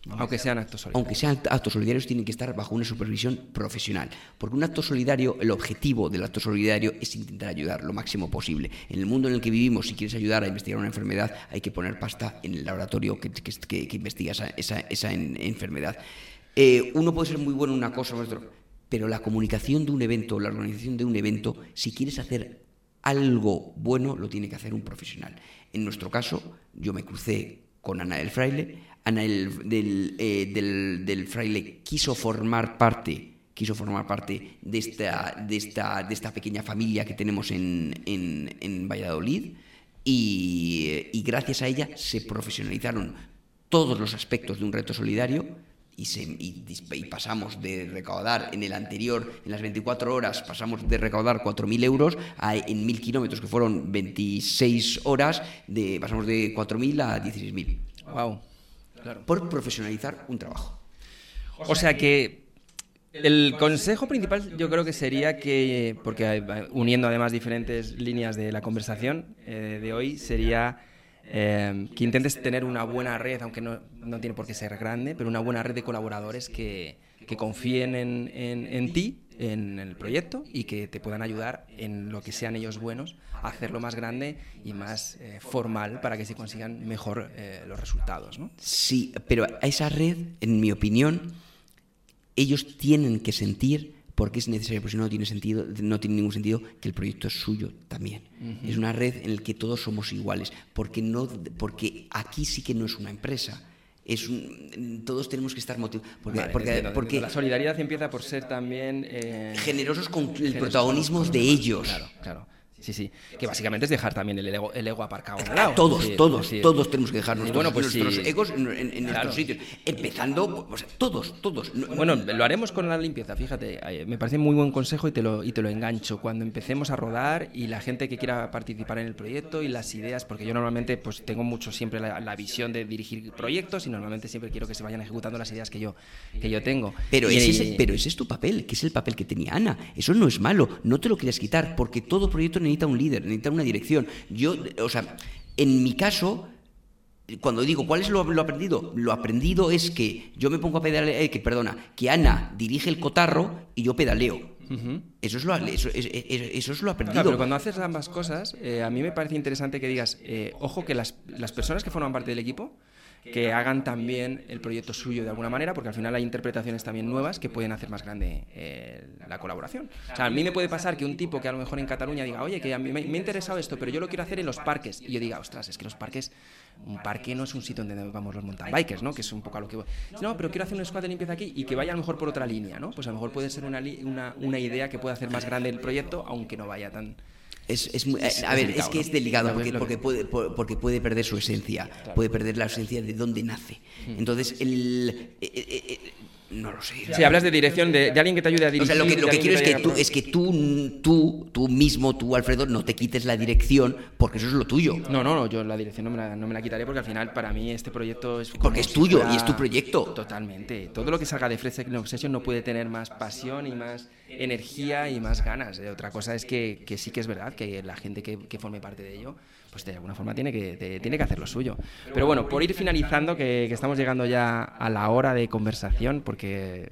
Aunque sean actos solidarios. Aunque sean actos solidarios, tienen que estar bajo una supervisión profesional. Porque un acto solidario, el objetivo del acto solidario es intentar ayudar lo máximo posible. En el mundo en el que vivimos, si quieres ayudar a investigar una enfermedad, hay que poner pasta en el laboratorio que, que- investiga esa, esa- esa en- enfermedad. Eh, uno puede ser muy bueno en una cosa o en otra, pero la comunicación de un evento, la organización de un evento, si quieres hacer algo bueno lo tiene que hacer un profesional. En nuestro caso, yo me crucé con Ana del Fraile. Ana del, eh, Fraile quiso formar parte quiso formar parte de esta, de esta, pequeña familia que tenemos en, en, en Valladolid y, y gracias a ella se profesionalizaron todos los aspectos de un reto solidario y, se, y, y, pasamos de recaudar en el anterior, en las 24 horas, pasamos de recaudar 4.000 euros a, en 1.000 kilómetros, que fueron 26 horas, de, pasamos de 4.000 a 16.000. Wow. Claro. Por profesionalizar un trabajo. O sea que el consejo principal yo creo que sería que, porque uniendo además diferentes líneas de la conversación eh, de hoy, sería eh, que intentes tener una buena red, aunque no, no, tiene por qué ser grande, pero una buena red de colaboradores que, que confíen en, en, en, ti, en el proyecto y que te puedan ayudar en lo que sean ellos buenos a hacerlo más grande y más eh, formal para que se consigan mejor eh, los resultados. Sí, pero a esa red, en mi opinión, ellos tienen que sentir porque es necesario, porque si no, tiene sentido, no tiene ningún sentido que el proyecto es suyo también. Uh -huh. Es una red en la que todos somos iguales, porque no, porque aquí sí que no es una empresa. Es un, todos tenemos que estar motivados. Porque, vale, porque, entiendo, porque entiendo. la solidaridad empieza por ser también eh, generosos con el protagonismo de ellos. Claro, claro. Sí, sí. Que básicamente es dejar también el ego, el ego aparcado a un lado. Todos, sí, todos, sí. todos tenemos que dejar nuestros, bueno, pues nuestros sí. egos en, en, en Claro. nuestros sitios. Empezando, o sea, todos, todos. No- Bueno, lo haremos con la limpieza, fíjate. eh, Me parece muy buen consejo y te, lo, y te lo engancho. Cuando empecemos a rodar y la gente que quiera participar en el proyecto y las ideas, porque yo normalmente pues tengo mucho siempre la, la visión de dirigir proyectos y normalmente siempre quiero que se vayan ejecutando las ideas que yo, que yo tengo. Pero Y- ese, es, pero ese es tu papel, que es el papel que tenía Ana. Eso no es malo, no te lo quieras quitar, porque todo proyecto necesita un líder, necesita una dirección. Yo, o sea, en mi caso, cuando digo cuál es lo, lo aprendido, lo aprendido es que yo me pongo a pedalear, eh, que perdona, que Ana dirige el cotarro y yo pedaleo. Eso es lo, eso, es- es- eso es lo aprendido. Claro, pero cuando haces ambas cosas, eh, a mí me parece interesante que digas, eh, ojo, que las, las personas que forman parte del equipo, que hagan también el proyecto suyo de alguna manera, porque al final hay interpretaciones también nuevas que pueden hacer más grande eh, la colaboración. O sea, a mí me puede pasar que un tipo que a lo mejor en Cataluña diga, oye, que a mí me, me ha interesado esto, pero yo lo quiero hacer en los parques. Y yo diga, ostras, es que los parques, un parque no es un sitio donde vamos los mountain bikers, ¿no? Que es un poco a lo que voy. No, pero quiero hacer un squad de limpieza aquí y que vaya a lo mejor por otra línea, ¿no? Pues a lo mejor puede ser una, una, una idea que pueda hacer más grande el proyecto, aunque no vaya tan... Es, es muy- Es- a ver, es que es delicado porque, porque, puede, por- porque puede perder su esencia, puede perder la esencia de dónde nace. Entonces, el, eh, eh, eh, no lo sé. Si hablas de dirección, de, de alguien que te ayude a O dirigir... sea, lo que, lo que quiero es que ayude a tú, es que tú, tú, tú mismo, tú, Alfredo, no te quites la dirección porque eso es lo tuyo. No, no, no, yo la dirección no me la, no me la quitaré porque al final para mí este proyecto es... Porque es tuyo y es tu proyecto. Totalmente. Todo lo que salga de Fresh Obsession no puede tener más pasión y más energía y más ganas. Eh, Otra cosa es que, que sí que es verdad que la gente que, que forme parte de ello pues de alguna forma tiene que, te- tiene que hacer lo suyo. Pero bueno, por ir finalizando, que, que estamos llegando ya a la hora de conversación porque...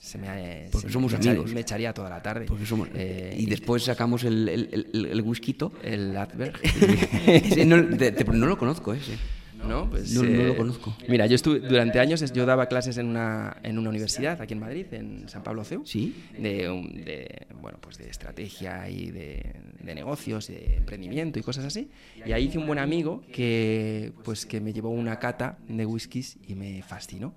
Se me, Porque se somos me amigos. me echaría toda la tarde. Porque somos- Eh, y después sacamos el, el, el, el whisky. el Adberg. No, de- de- no lo conozco, ese. ¿No? Pues, No- no lo eh, conozco. Mira, yo estuve durante años yo daba clases en una, en una universidad aquí en Madrid, en San Pablo CEU, Sí. de, de, bueno, pues de estrategia y de, de negocios, de emprendimiento y cosas así. Y ahí hice un buen amigo que pues que me llevó una cata de whiskies y me fascinó.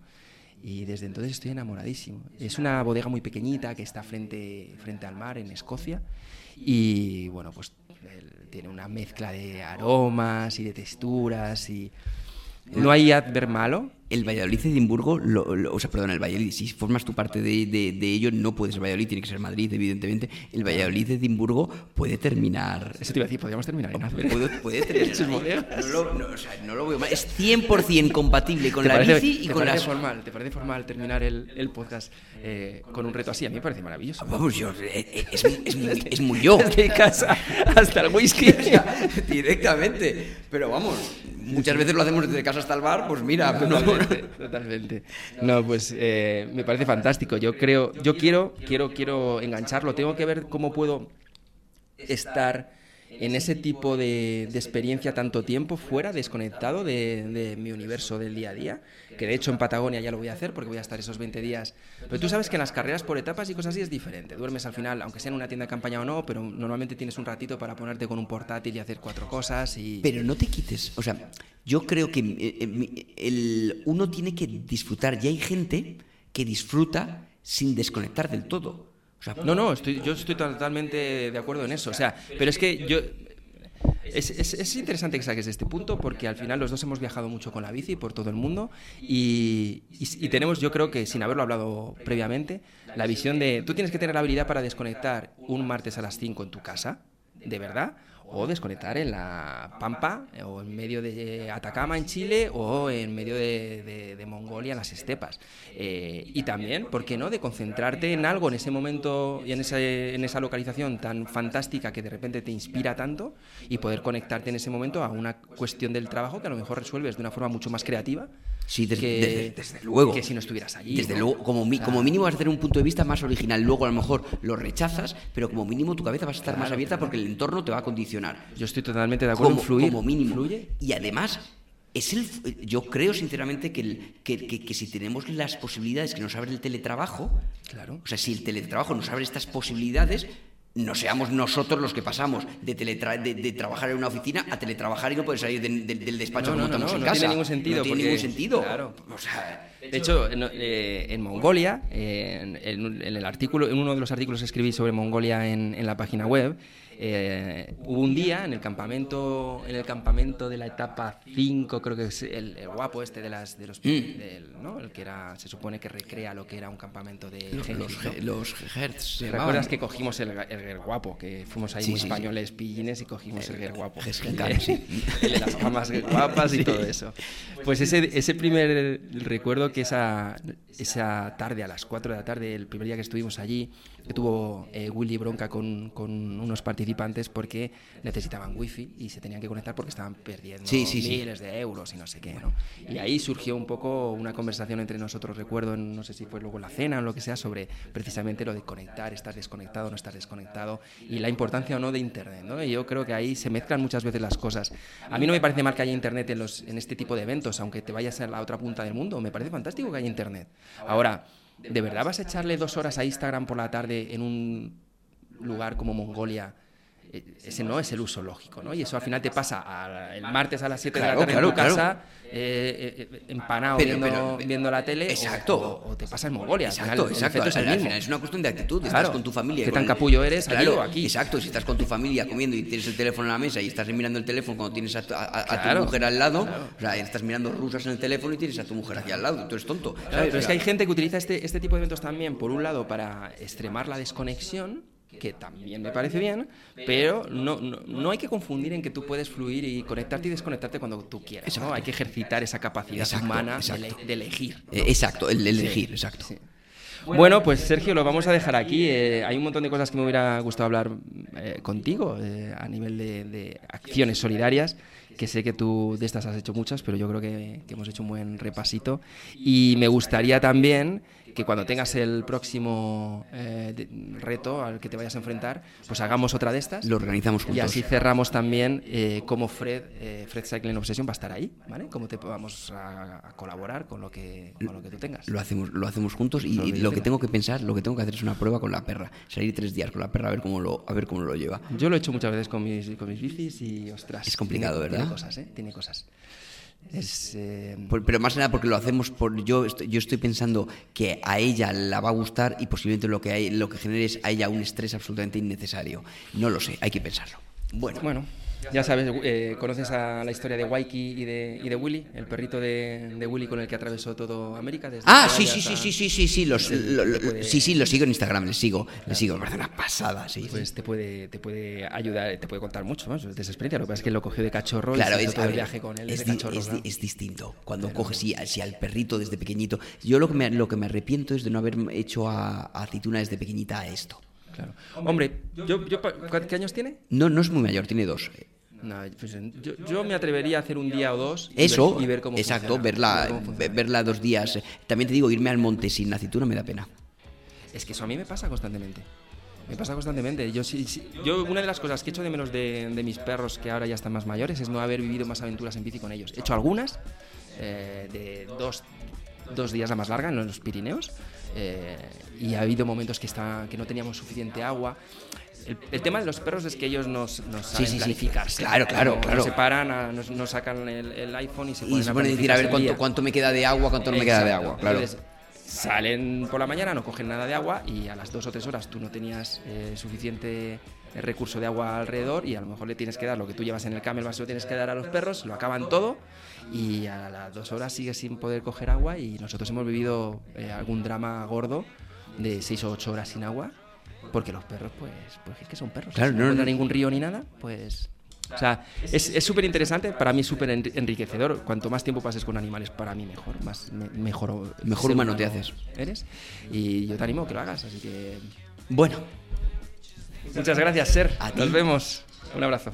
Y desde entonces estoy enamoradísimo. Es una bodega muy pequeñita que está frente, frente al mar en Escocia. Y bueno, pues él tiene una mezcla de aromas y de texturas y no hay adver malo. El Valladolid de Edimburgo, lo- lo- o sea, perdón, el Valladolid, si formas tu parte de, de, de ello, no puede ser Valladolid, tiene que ser Madrid, evidentemente. El Valladolid de Edimburgo puede terminar. Eso te iba a decir, podríamos terminar en adver. Puede, puede terminar. No, lo, no, o sea, no lo veo mal. Es 100% compatible con ¿Te la parece, bici y con las. formal, ¿Te parece formal terminar el, el podcast eh, con un reto así? A mí me parece maravilloso. Vamos, yo, eh, eh, es, es muy- es muy yo. Desde casa hasta el whisky. Directamente. Pero vamos, muchas veces lo hacemos desde casa hasta el bar, pues mira, no, Totalmente, totalmente. No, pues eh, me parece fantástico. Yo creo, yo quiero, quiero, quiero engancharlo. Tengo que ver cómo puedo estar en ese tipo de, de experiencia tanto tiempo fuera, desconectado de, mi universo del día a día, que de hecho en Patagonia ya lo voy a hacer porque voy a estar esos 20 días. Pero tú sabes que en las carreras por etapas y cosas así es diferente. Duermes al final, aunque sea en una tienda de campaña o no, pero normalmente tienes un ratito para ponerte con un portátil y hacer cuatro cosas y... Pero no te quites, o sea, yo creo que eh, eh, el, uno tiene que disfrutar y hay gente que disfruta sin desconectar del todo. No, no, estoy, yo estoy totalmente de acuerdo en eso. O sea, pero es que yo. Es, es- es interesante que saques este punto porque al final los dos hemos viajado mucho con la bici por todo el mundo y, y- y tenemos, yo creo que sin haberlo hablado previamente, la visión de tú tienes que tener la habilidad para desconectar un martes a las 5 en tu casa, de verdad, o desconectar en la Pampa o en medio de Atacama en Chile o en medio de Mongolia en las estepas. Eh, y también, ¿por qué no?, de concentrarte en algo en ese momento y en, ese- en esa localización tan fantástica que de repente te inspira tanto y poder conectarte en ese momento a una cuestión del trabajo que a lo mejor resuelves de una forma mucho más creativa. Sí, que- desde, desde luego. Que si no estuvieras allí. Desde ¿no? luego, como, mi- mínimo vas a tener un punto de vista más original. Luego a lo mejor lo rechazas, pero como mínimo tu cabeza va a estar más abierta claro. porque el entorno te va a condicionar. Yo estoy totalmente de acuerdo Como, en fluir. como mínimo. Fluye. Y además, es el, yo creo sinceramente que, el- que, que- que si tenemos las posibilidades que nos abre el teletrabajo, Claro. o sea, si el teletrabajo nos abre estas posibilidades, no seamos nosotros los que pasamos de, teletra- de, de trabajar en una oficina a teletrabajar y no poder salir de- de- del despacho No, como no, no, estamos no, en no tiene ningún sentido, No tiene porque- ningún sentido. claro. O sea, De hecho, en, eh, en Mongolia, eh, en- en el artículo, en uno de los artículos que escribí sobre Mongolia en, en la página web, eh, hubo un día en el campamento, en el campamento de la etapa 5, creo que es el, el guapo este de las de los Mm. del- ¿no? el que era se supone que recrea lo que era un campamento de los, los, los hertz se ¿Recuerdas que cogimos el, el Guer guapo? Que fuimos ahí Sí, muy sí, sí. españoles, pillines, y cogimos el guapo. Sí. el de las camas guapas y todo eso. Pues ese, ese primer recuerdo que esa, esa tarde, a las 4 de la tarde, el primer día que estuvimos allí, que tuvo eh, Willy bronca con, con unos participantes porque necesitaban wifi y se tenían que conectar porque estaban perdiendo Sí, sí, sí. miles de euros y no sé qué. ¿no? Y ahí surgió un poco una conversación entre nosotros, recuerdo, no sé si fue luego la cena o lo que sea, sobre precisamente lo de conectar, estar desconectado, no estar desconectado y la importancia o no de Internet. ¿no? Y yo creo que ahí se mezclan muchas veces las cosas. A mí no me parece mal que haya Internet en, los, en este tipo de eventos, aunque te vayas a la otra punta del mundo. Me parece fantástico que haya Internet. Ahora, ¿de verdad vas a echarle dos horas a Instagram por la tarde en un lugar como Mongolia? Eh, Ese no es el uso lógico, ¿no? Y eso al final te pasa a- el martes a las 7 Claro, de la tarde claro, en tu claro. casa, eh, eh, empanado Pero- viendo, pero- viendo la tele, Exacto. O, o te pasa en Mongolia. Al Exacto, final, el exacto. efecto es el Al final es una cuestión de actitud. Estás con tu familia. ¿Qué tan capullo eres Claro, aquí? Exacto. Si estás con tu familia comiendo y tienes el teléfono en la mesa y estás mirando el teléfono cuando tienes a tu, a- a- tu mujer al lado, o sea, estás mirando rusas en el teléfono y tienes a tu mujer aquí al lado. Tú eres tonto. Pero es que hay gente que utiliza este, este tipo de eventos también, por un lado, para extremar la desconexión, que también me parece bien, pero no, no, no hay que confundir en que tú puedes fluir y conectarte y desconectarte cuando tú quieras. ¿no? Hay que ejercitar esa capacidad Exacto, humana de exacto. ele- de, elegir. eh, exacto, el, el Sí, elegir, exacto. sí. Bueno, pues Sergio, lo vamos a dejar aquí. Eh, hay un montón de cosas que me hubiera gustado hablar eh, contigo eh, a nivel de, de acciones solidarias, que sé que tú de estas has hecho muchas, pero yo creo que, que hemos hecho un buen repasito. Y me gustaría también que cuando tengas el próximo eh, de- reto al que te vayas a enfrentar, pues hagamos otra de estas. Lo organizamos Y juntos. así cerramos también eh, cómo Fred, eh, Fred Cycling Obsession va a estar ahí, ¿vale? Cómo te vamos a, a colaborar con lo que, con lo que tú tengas. Lo hacemos, lo hacemos juntos y, Lo y que lo que tengo que pensar, lo que tengo que hacer es una prueba con la perra. Salir tres días con la perra a ver cómo lo, a ver cómo lo lleva. Yo lo he hecho muchas veces con mis, con mis bicis y, ostras. Es complicado, tiene- ¿verdad? Tiene cosas, ¿eh? Tiene cosas. Es. eh, Por- pero más que nada porque lo hacemos por yo estoy, yo estoy pensando que a ella la va a gustar y posiblemente lo que hay, lo que genere es a ella un estrés absolutamente innecesario. No lo sé, hay que pensarlo. Bueno, bueno, ya sabes, eh, conoces a la historia de Waiki y de, y de Willy, el perrito de, de Willy con el que atravesó todo América. Desde Ah, sí, sí, sí, sí, sí, sí, sí, los, lo- lo- puede- sí, sí, lo sigo en Instagram, le sigo, le sigo, me parece una pasada, sí. Pues te puede, te puede ayudar, te puede contar mucho más de esa experiencia. Lo que pasa es que lo cogió de cachorro Claro, y es, todo el viaje con él es, di- cachorro. es ¿no? di- es distinto. Cuando coges si, si al perrito desde pequeñito. Yo lo que me, lo que me arrepiento es de no haber hecho a, a aceituna desde pequeñita a esto. Claro. Hombre, yo, yo, ¿qué años tiene? No, no es muy mayor, tiene dos. No, pues, yo, yo me atrevería a hacer un día o dos y Eso, ver, y ver cómo exacto, funciona, verla, ver cómo verla dos días. También te digo, irme al monte sin aceituna me da pena. Es que eso a mí me pasa constantemente. Me pasa constantemente. Yo, sí, sí- yo una de las cosas que echo de menos de, de mis perros que ahora ya están más mayores es no haber vivido más aventuras en bici con ellos. He hecho algunas, eh, de dos, dos días la más larga en los Pirineos, eh, y ha habido momentos que, está, que no teníamos suficiente agua. El, el tema de los perros es que ellos no, no saben sí, sí. planificarse. Claro, claro, claro. Se paran, a- no, no sacan el, el iPhone y se Y ponen se a pueden decir, a ver cuánto, cuánto me queda de agua, cuánto no me queda de agua, claro. Entonces, salen por la mañana, no cogen nada de agua y a las dos o tres horas tú no tenías eh, suficiente eh, recurso de agua alrededor y a lo mejor le tienes que dar lo que tú llevas en el camel, se lo tienes que dar a los perros, lo acaban todo y a las dos horas sigues sin poder coger agua y nosotros hemos vivido eh, algún drama gordo de seis o ocho horas sin agua porque los perros pues, pues es que son perros. Claro, no, no ningún río ni nada, pues... O sea, es súper interesante, para mí es súper enri- enriquecedor. Cuanto más tiempo pases con animales, para mí mejor, más me- mejor, Mejor ser humano te haces. Eres. Y yo te animo a que lo hagas, así que... Bueno, Muchas gracias, Ser. Nos vemos. Un abrazo.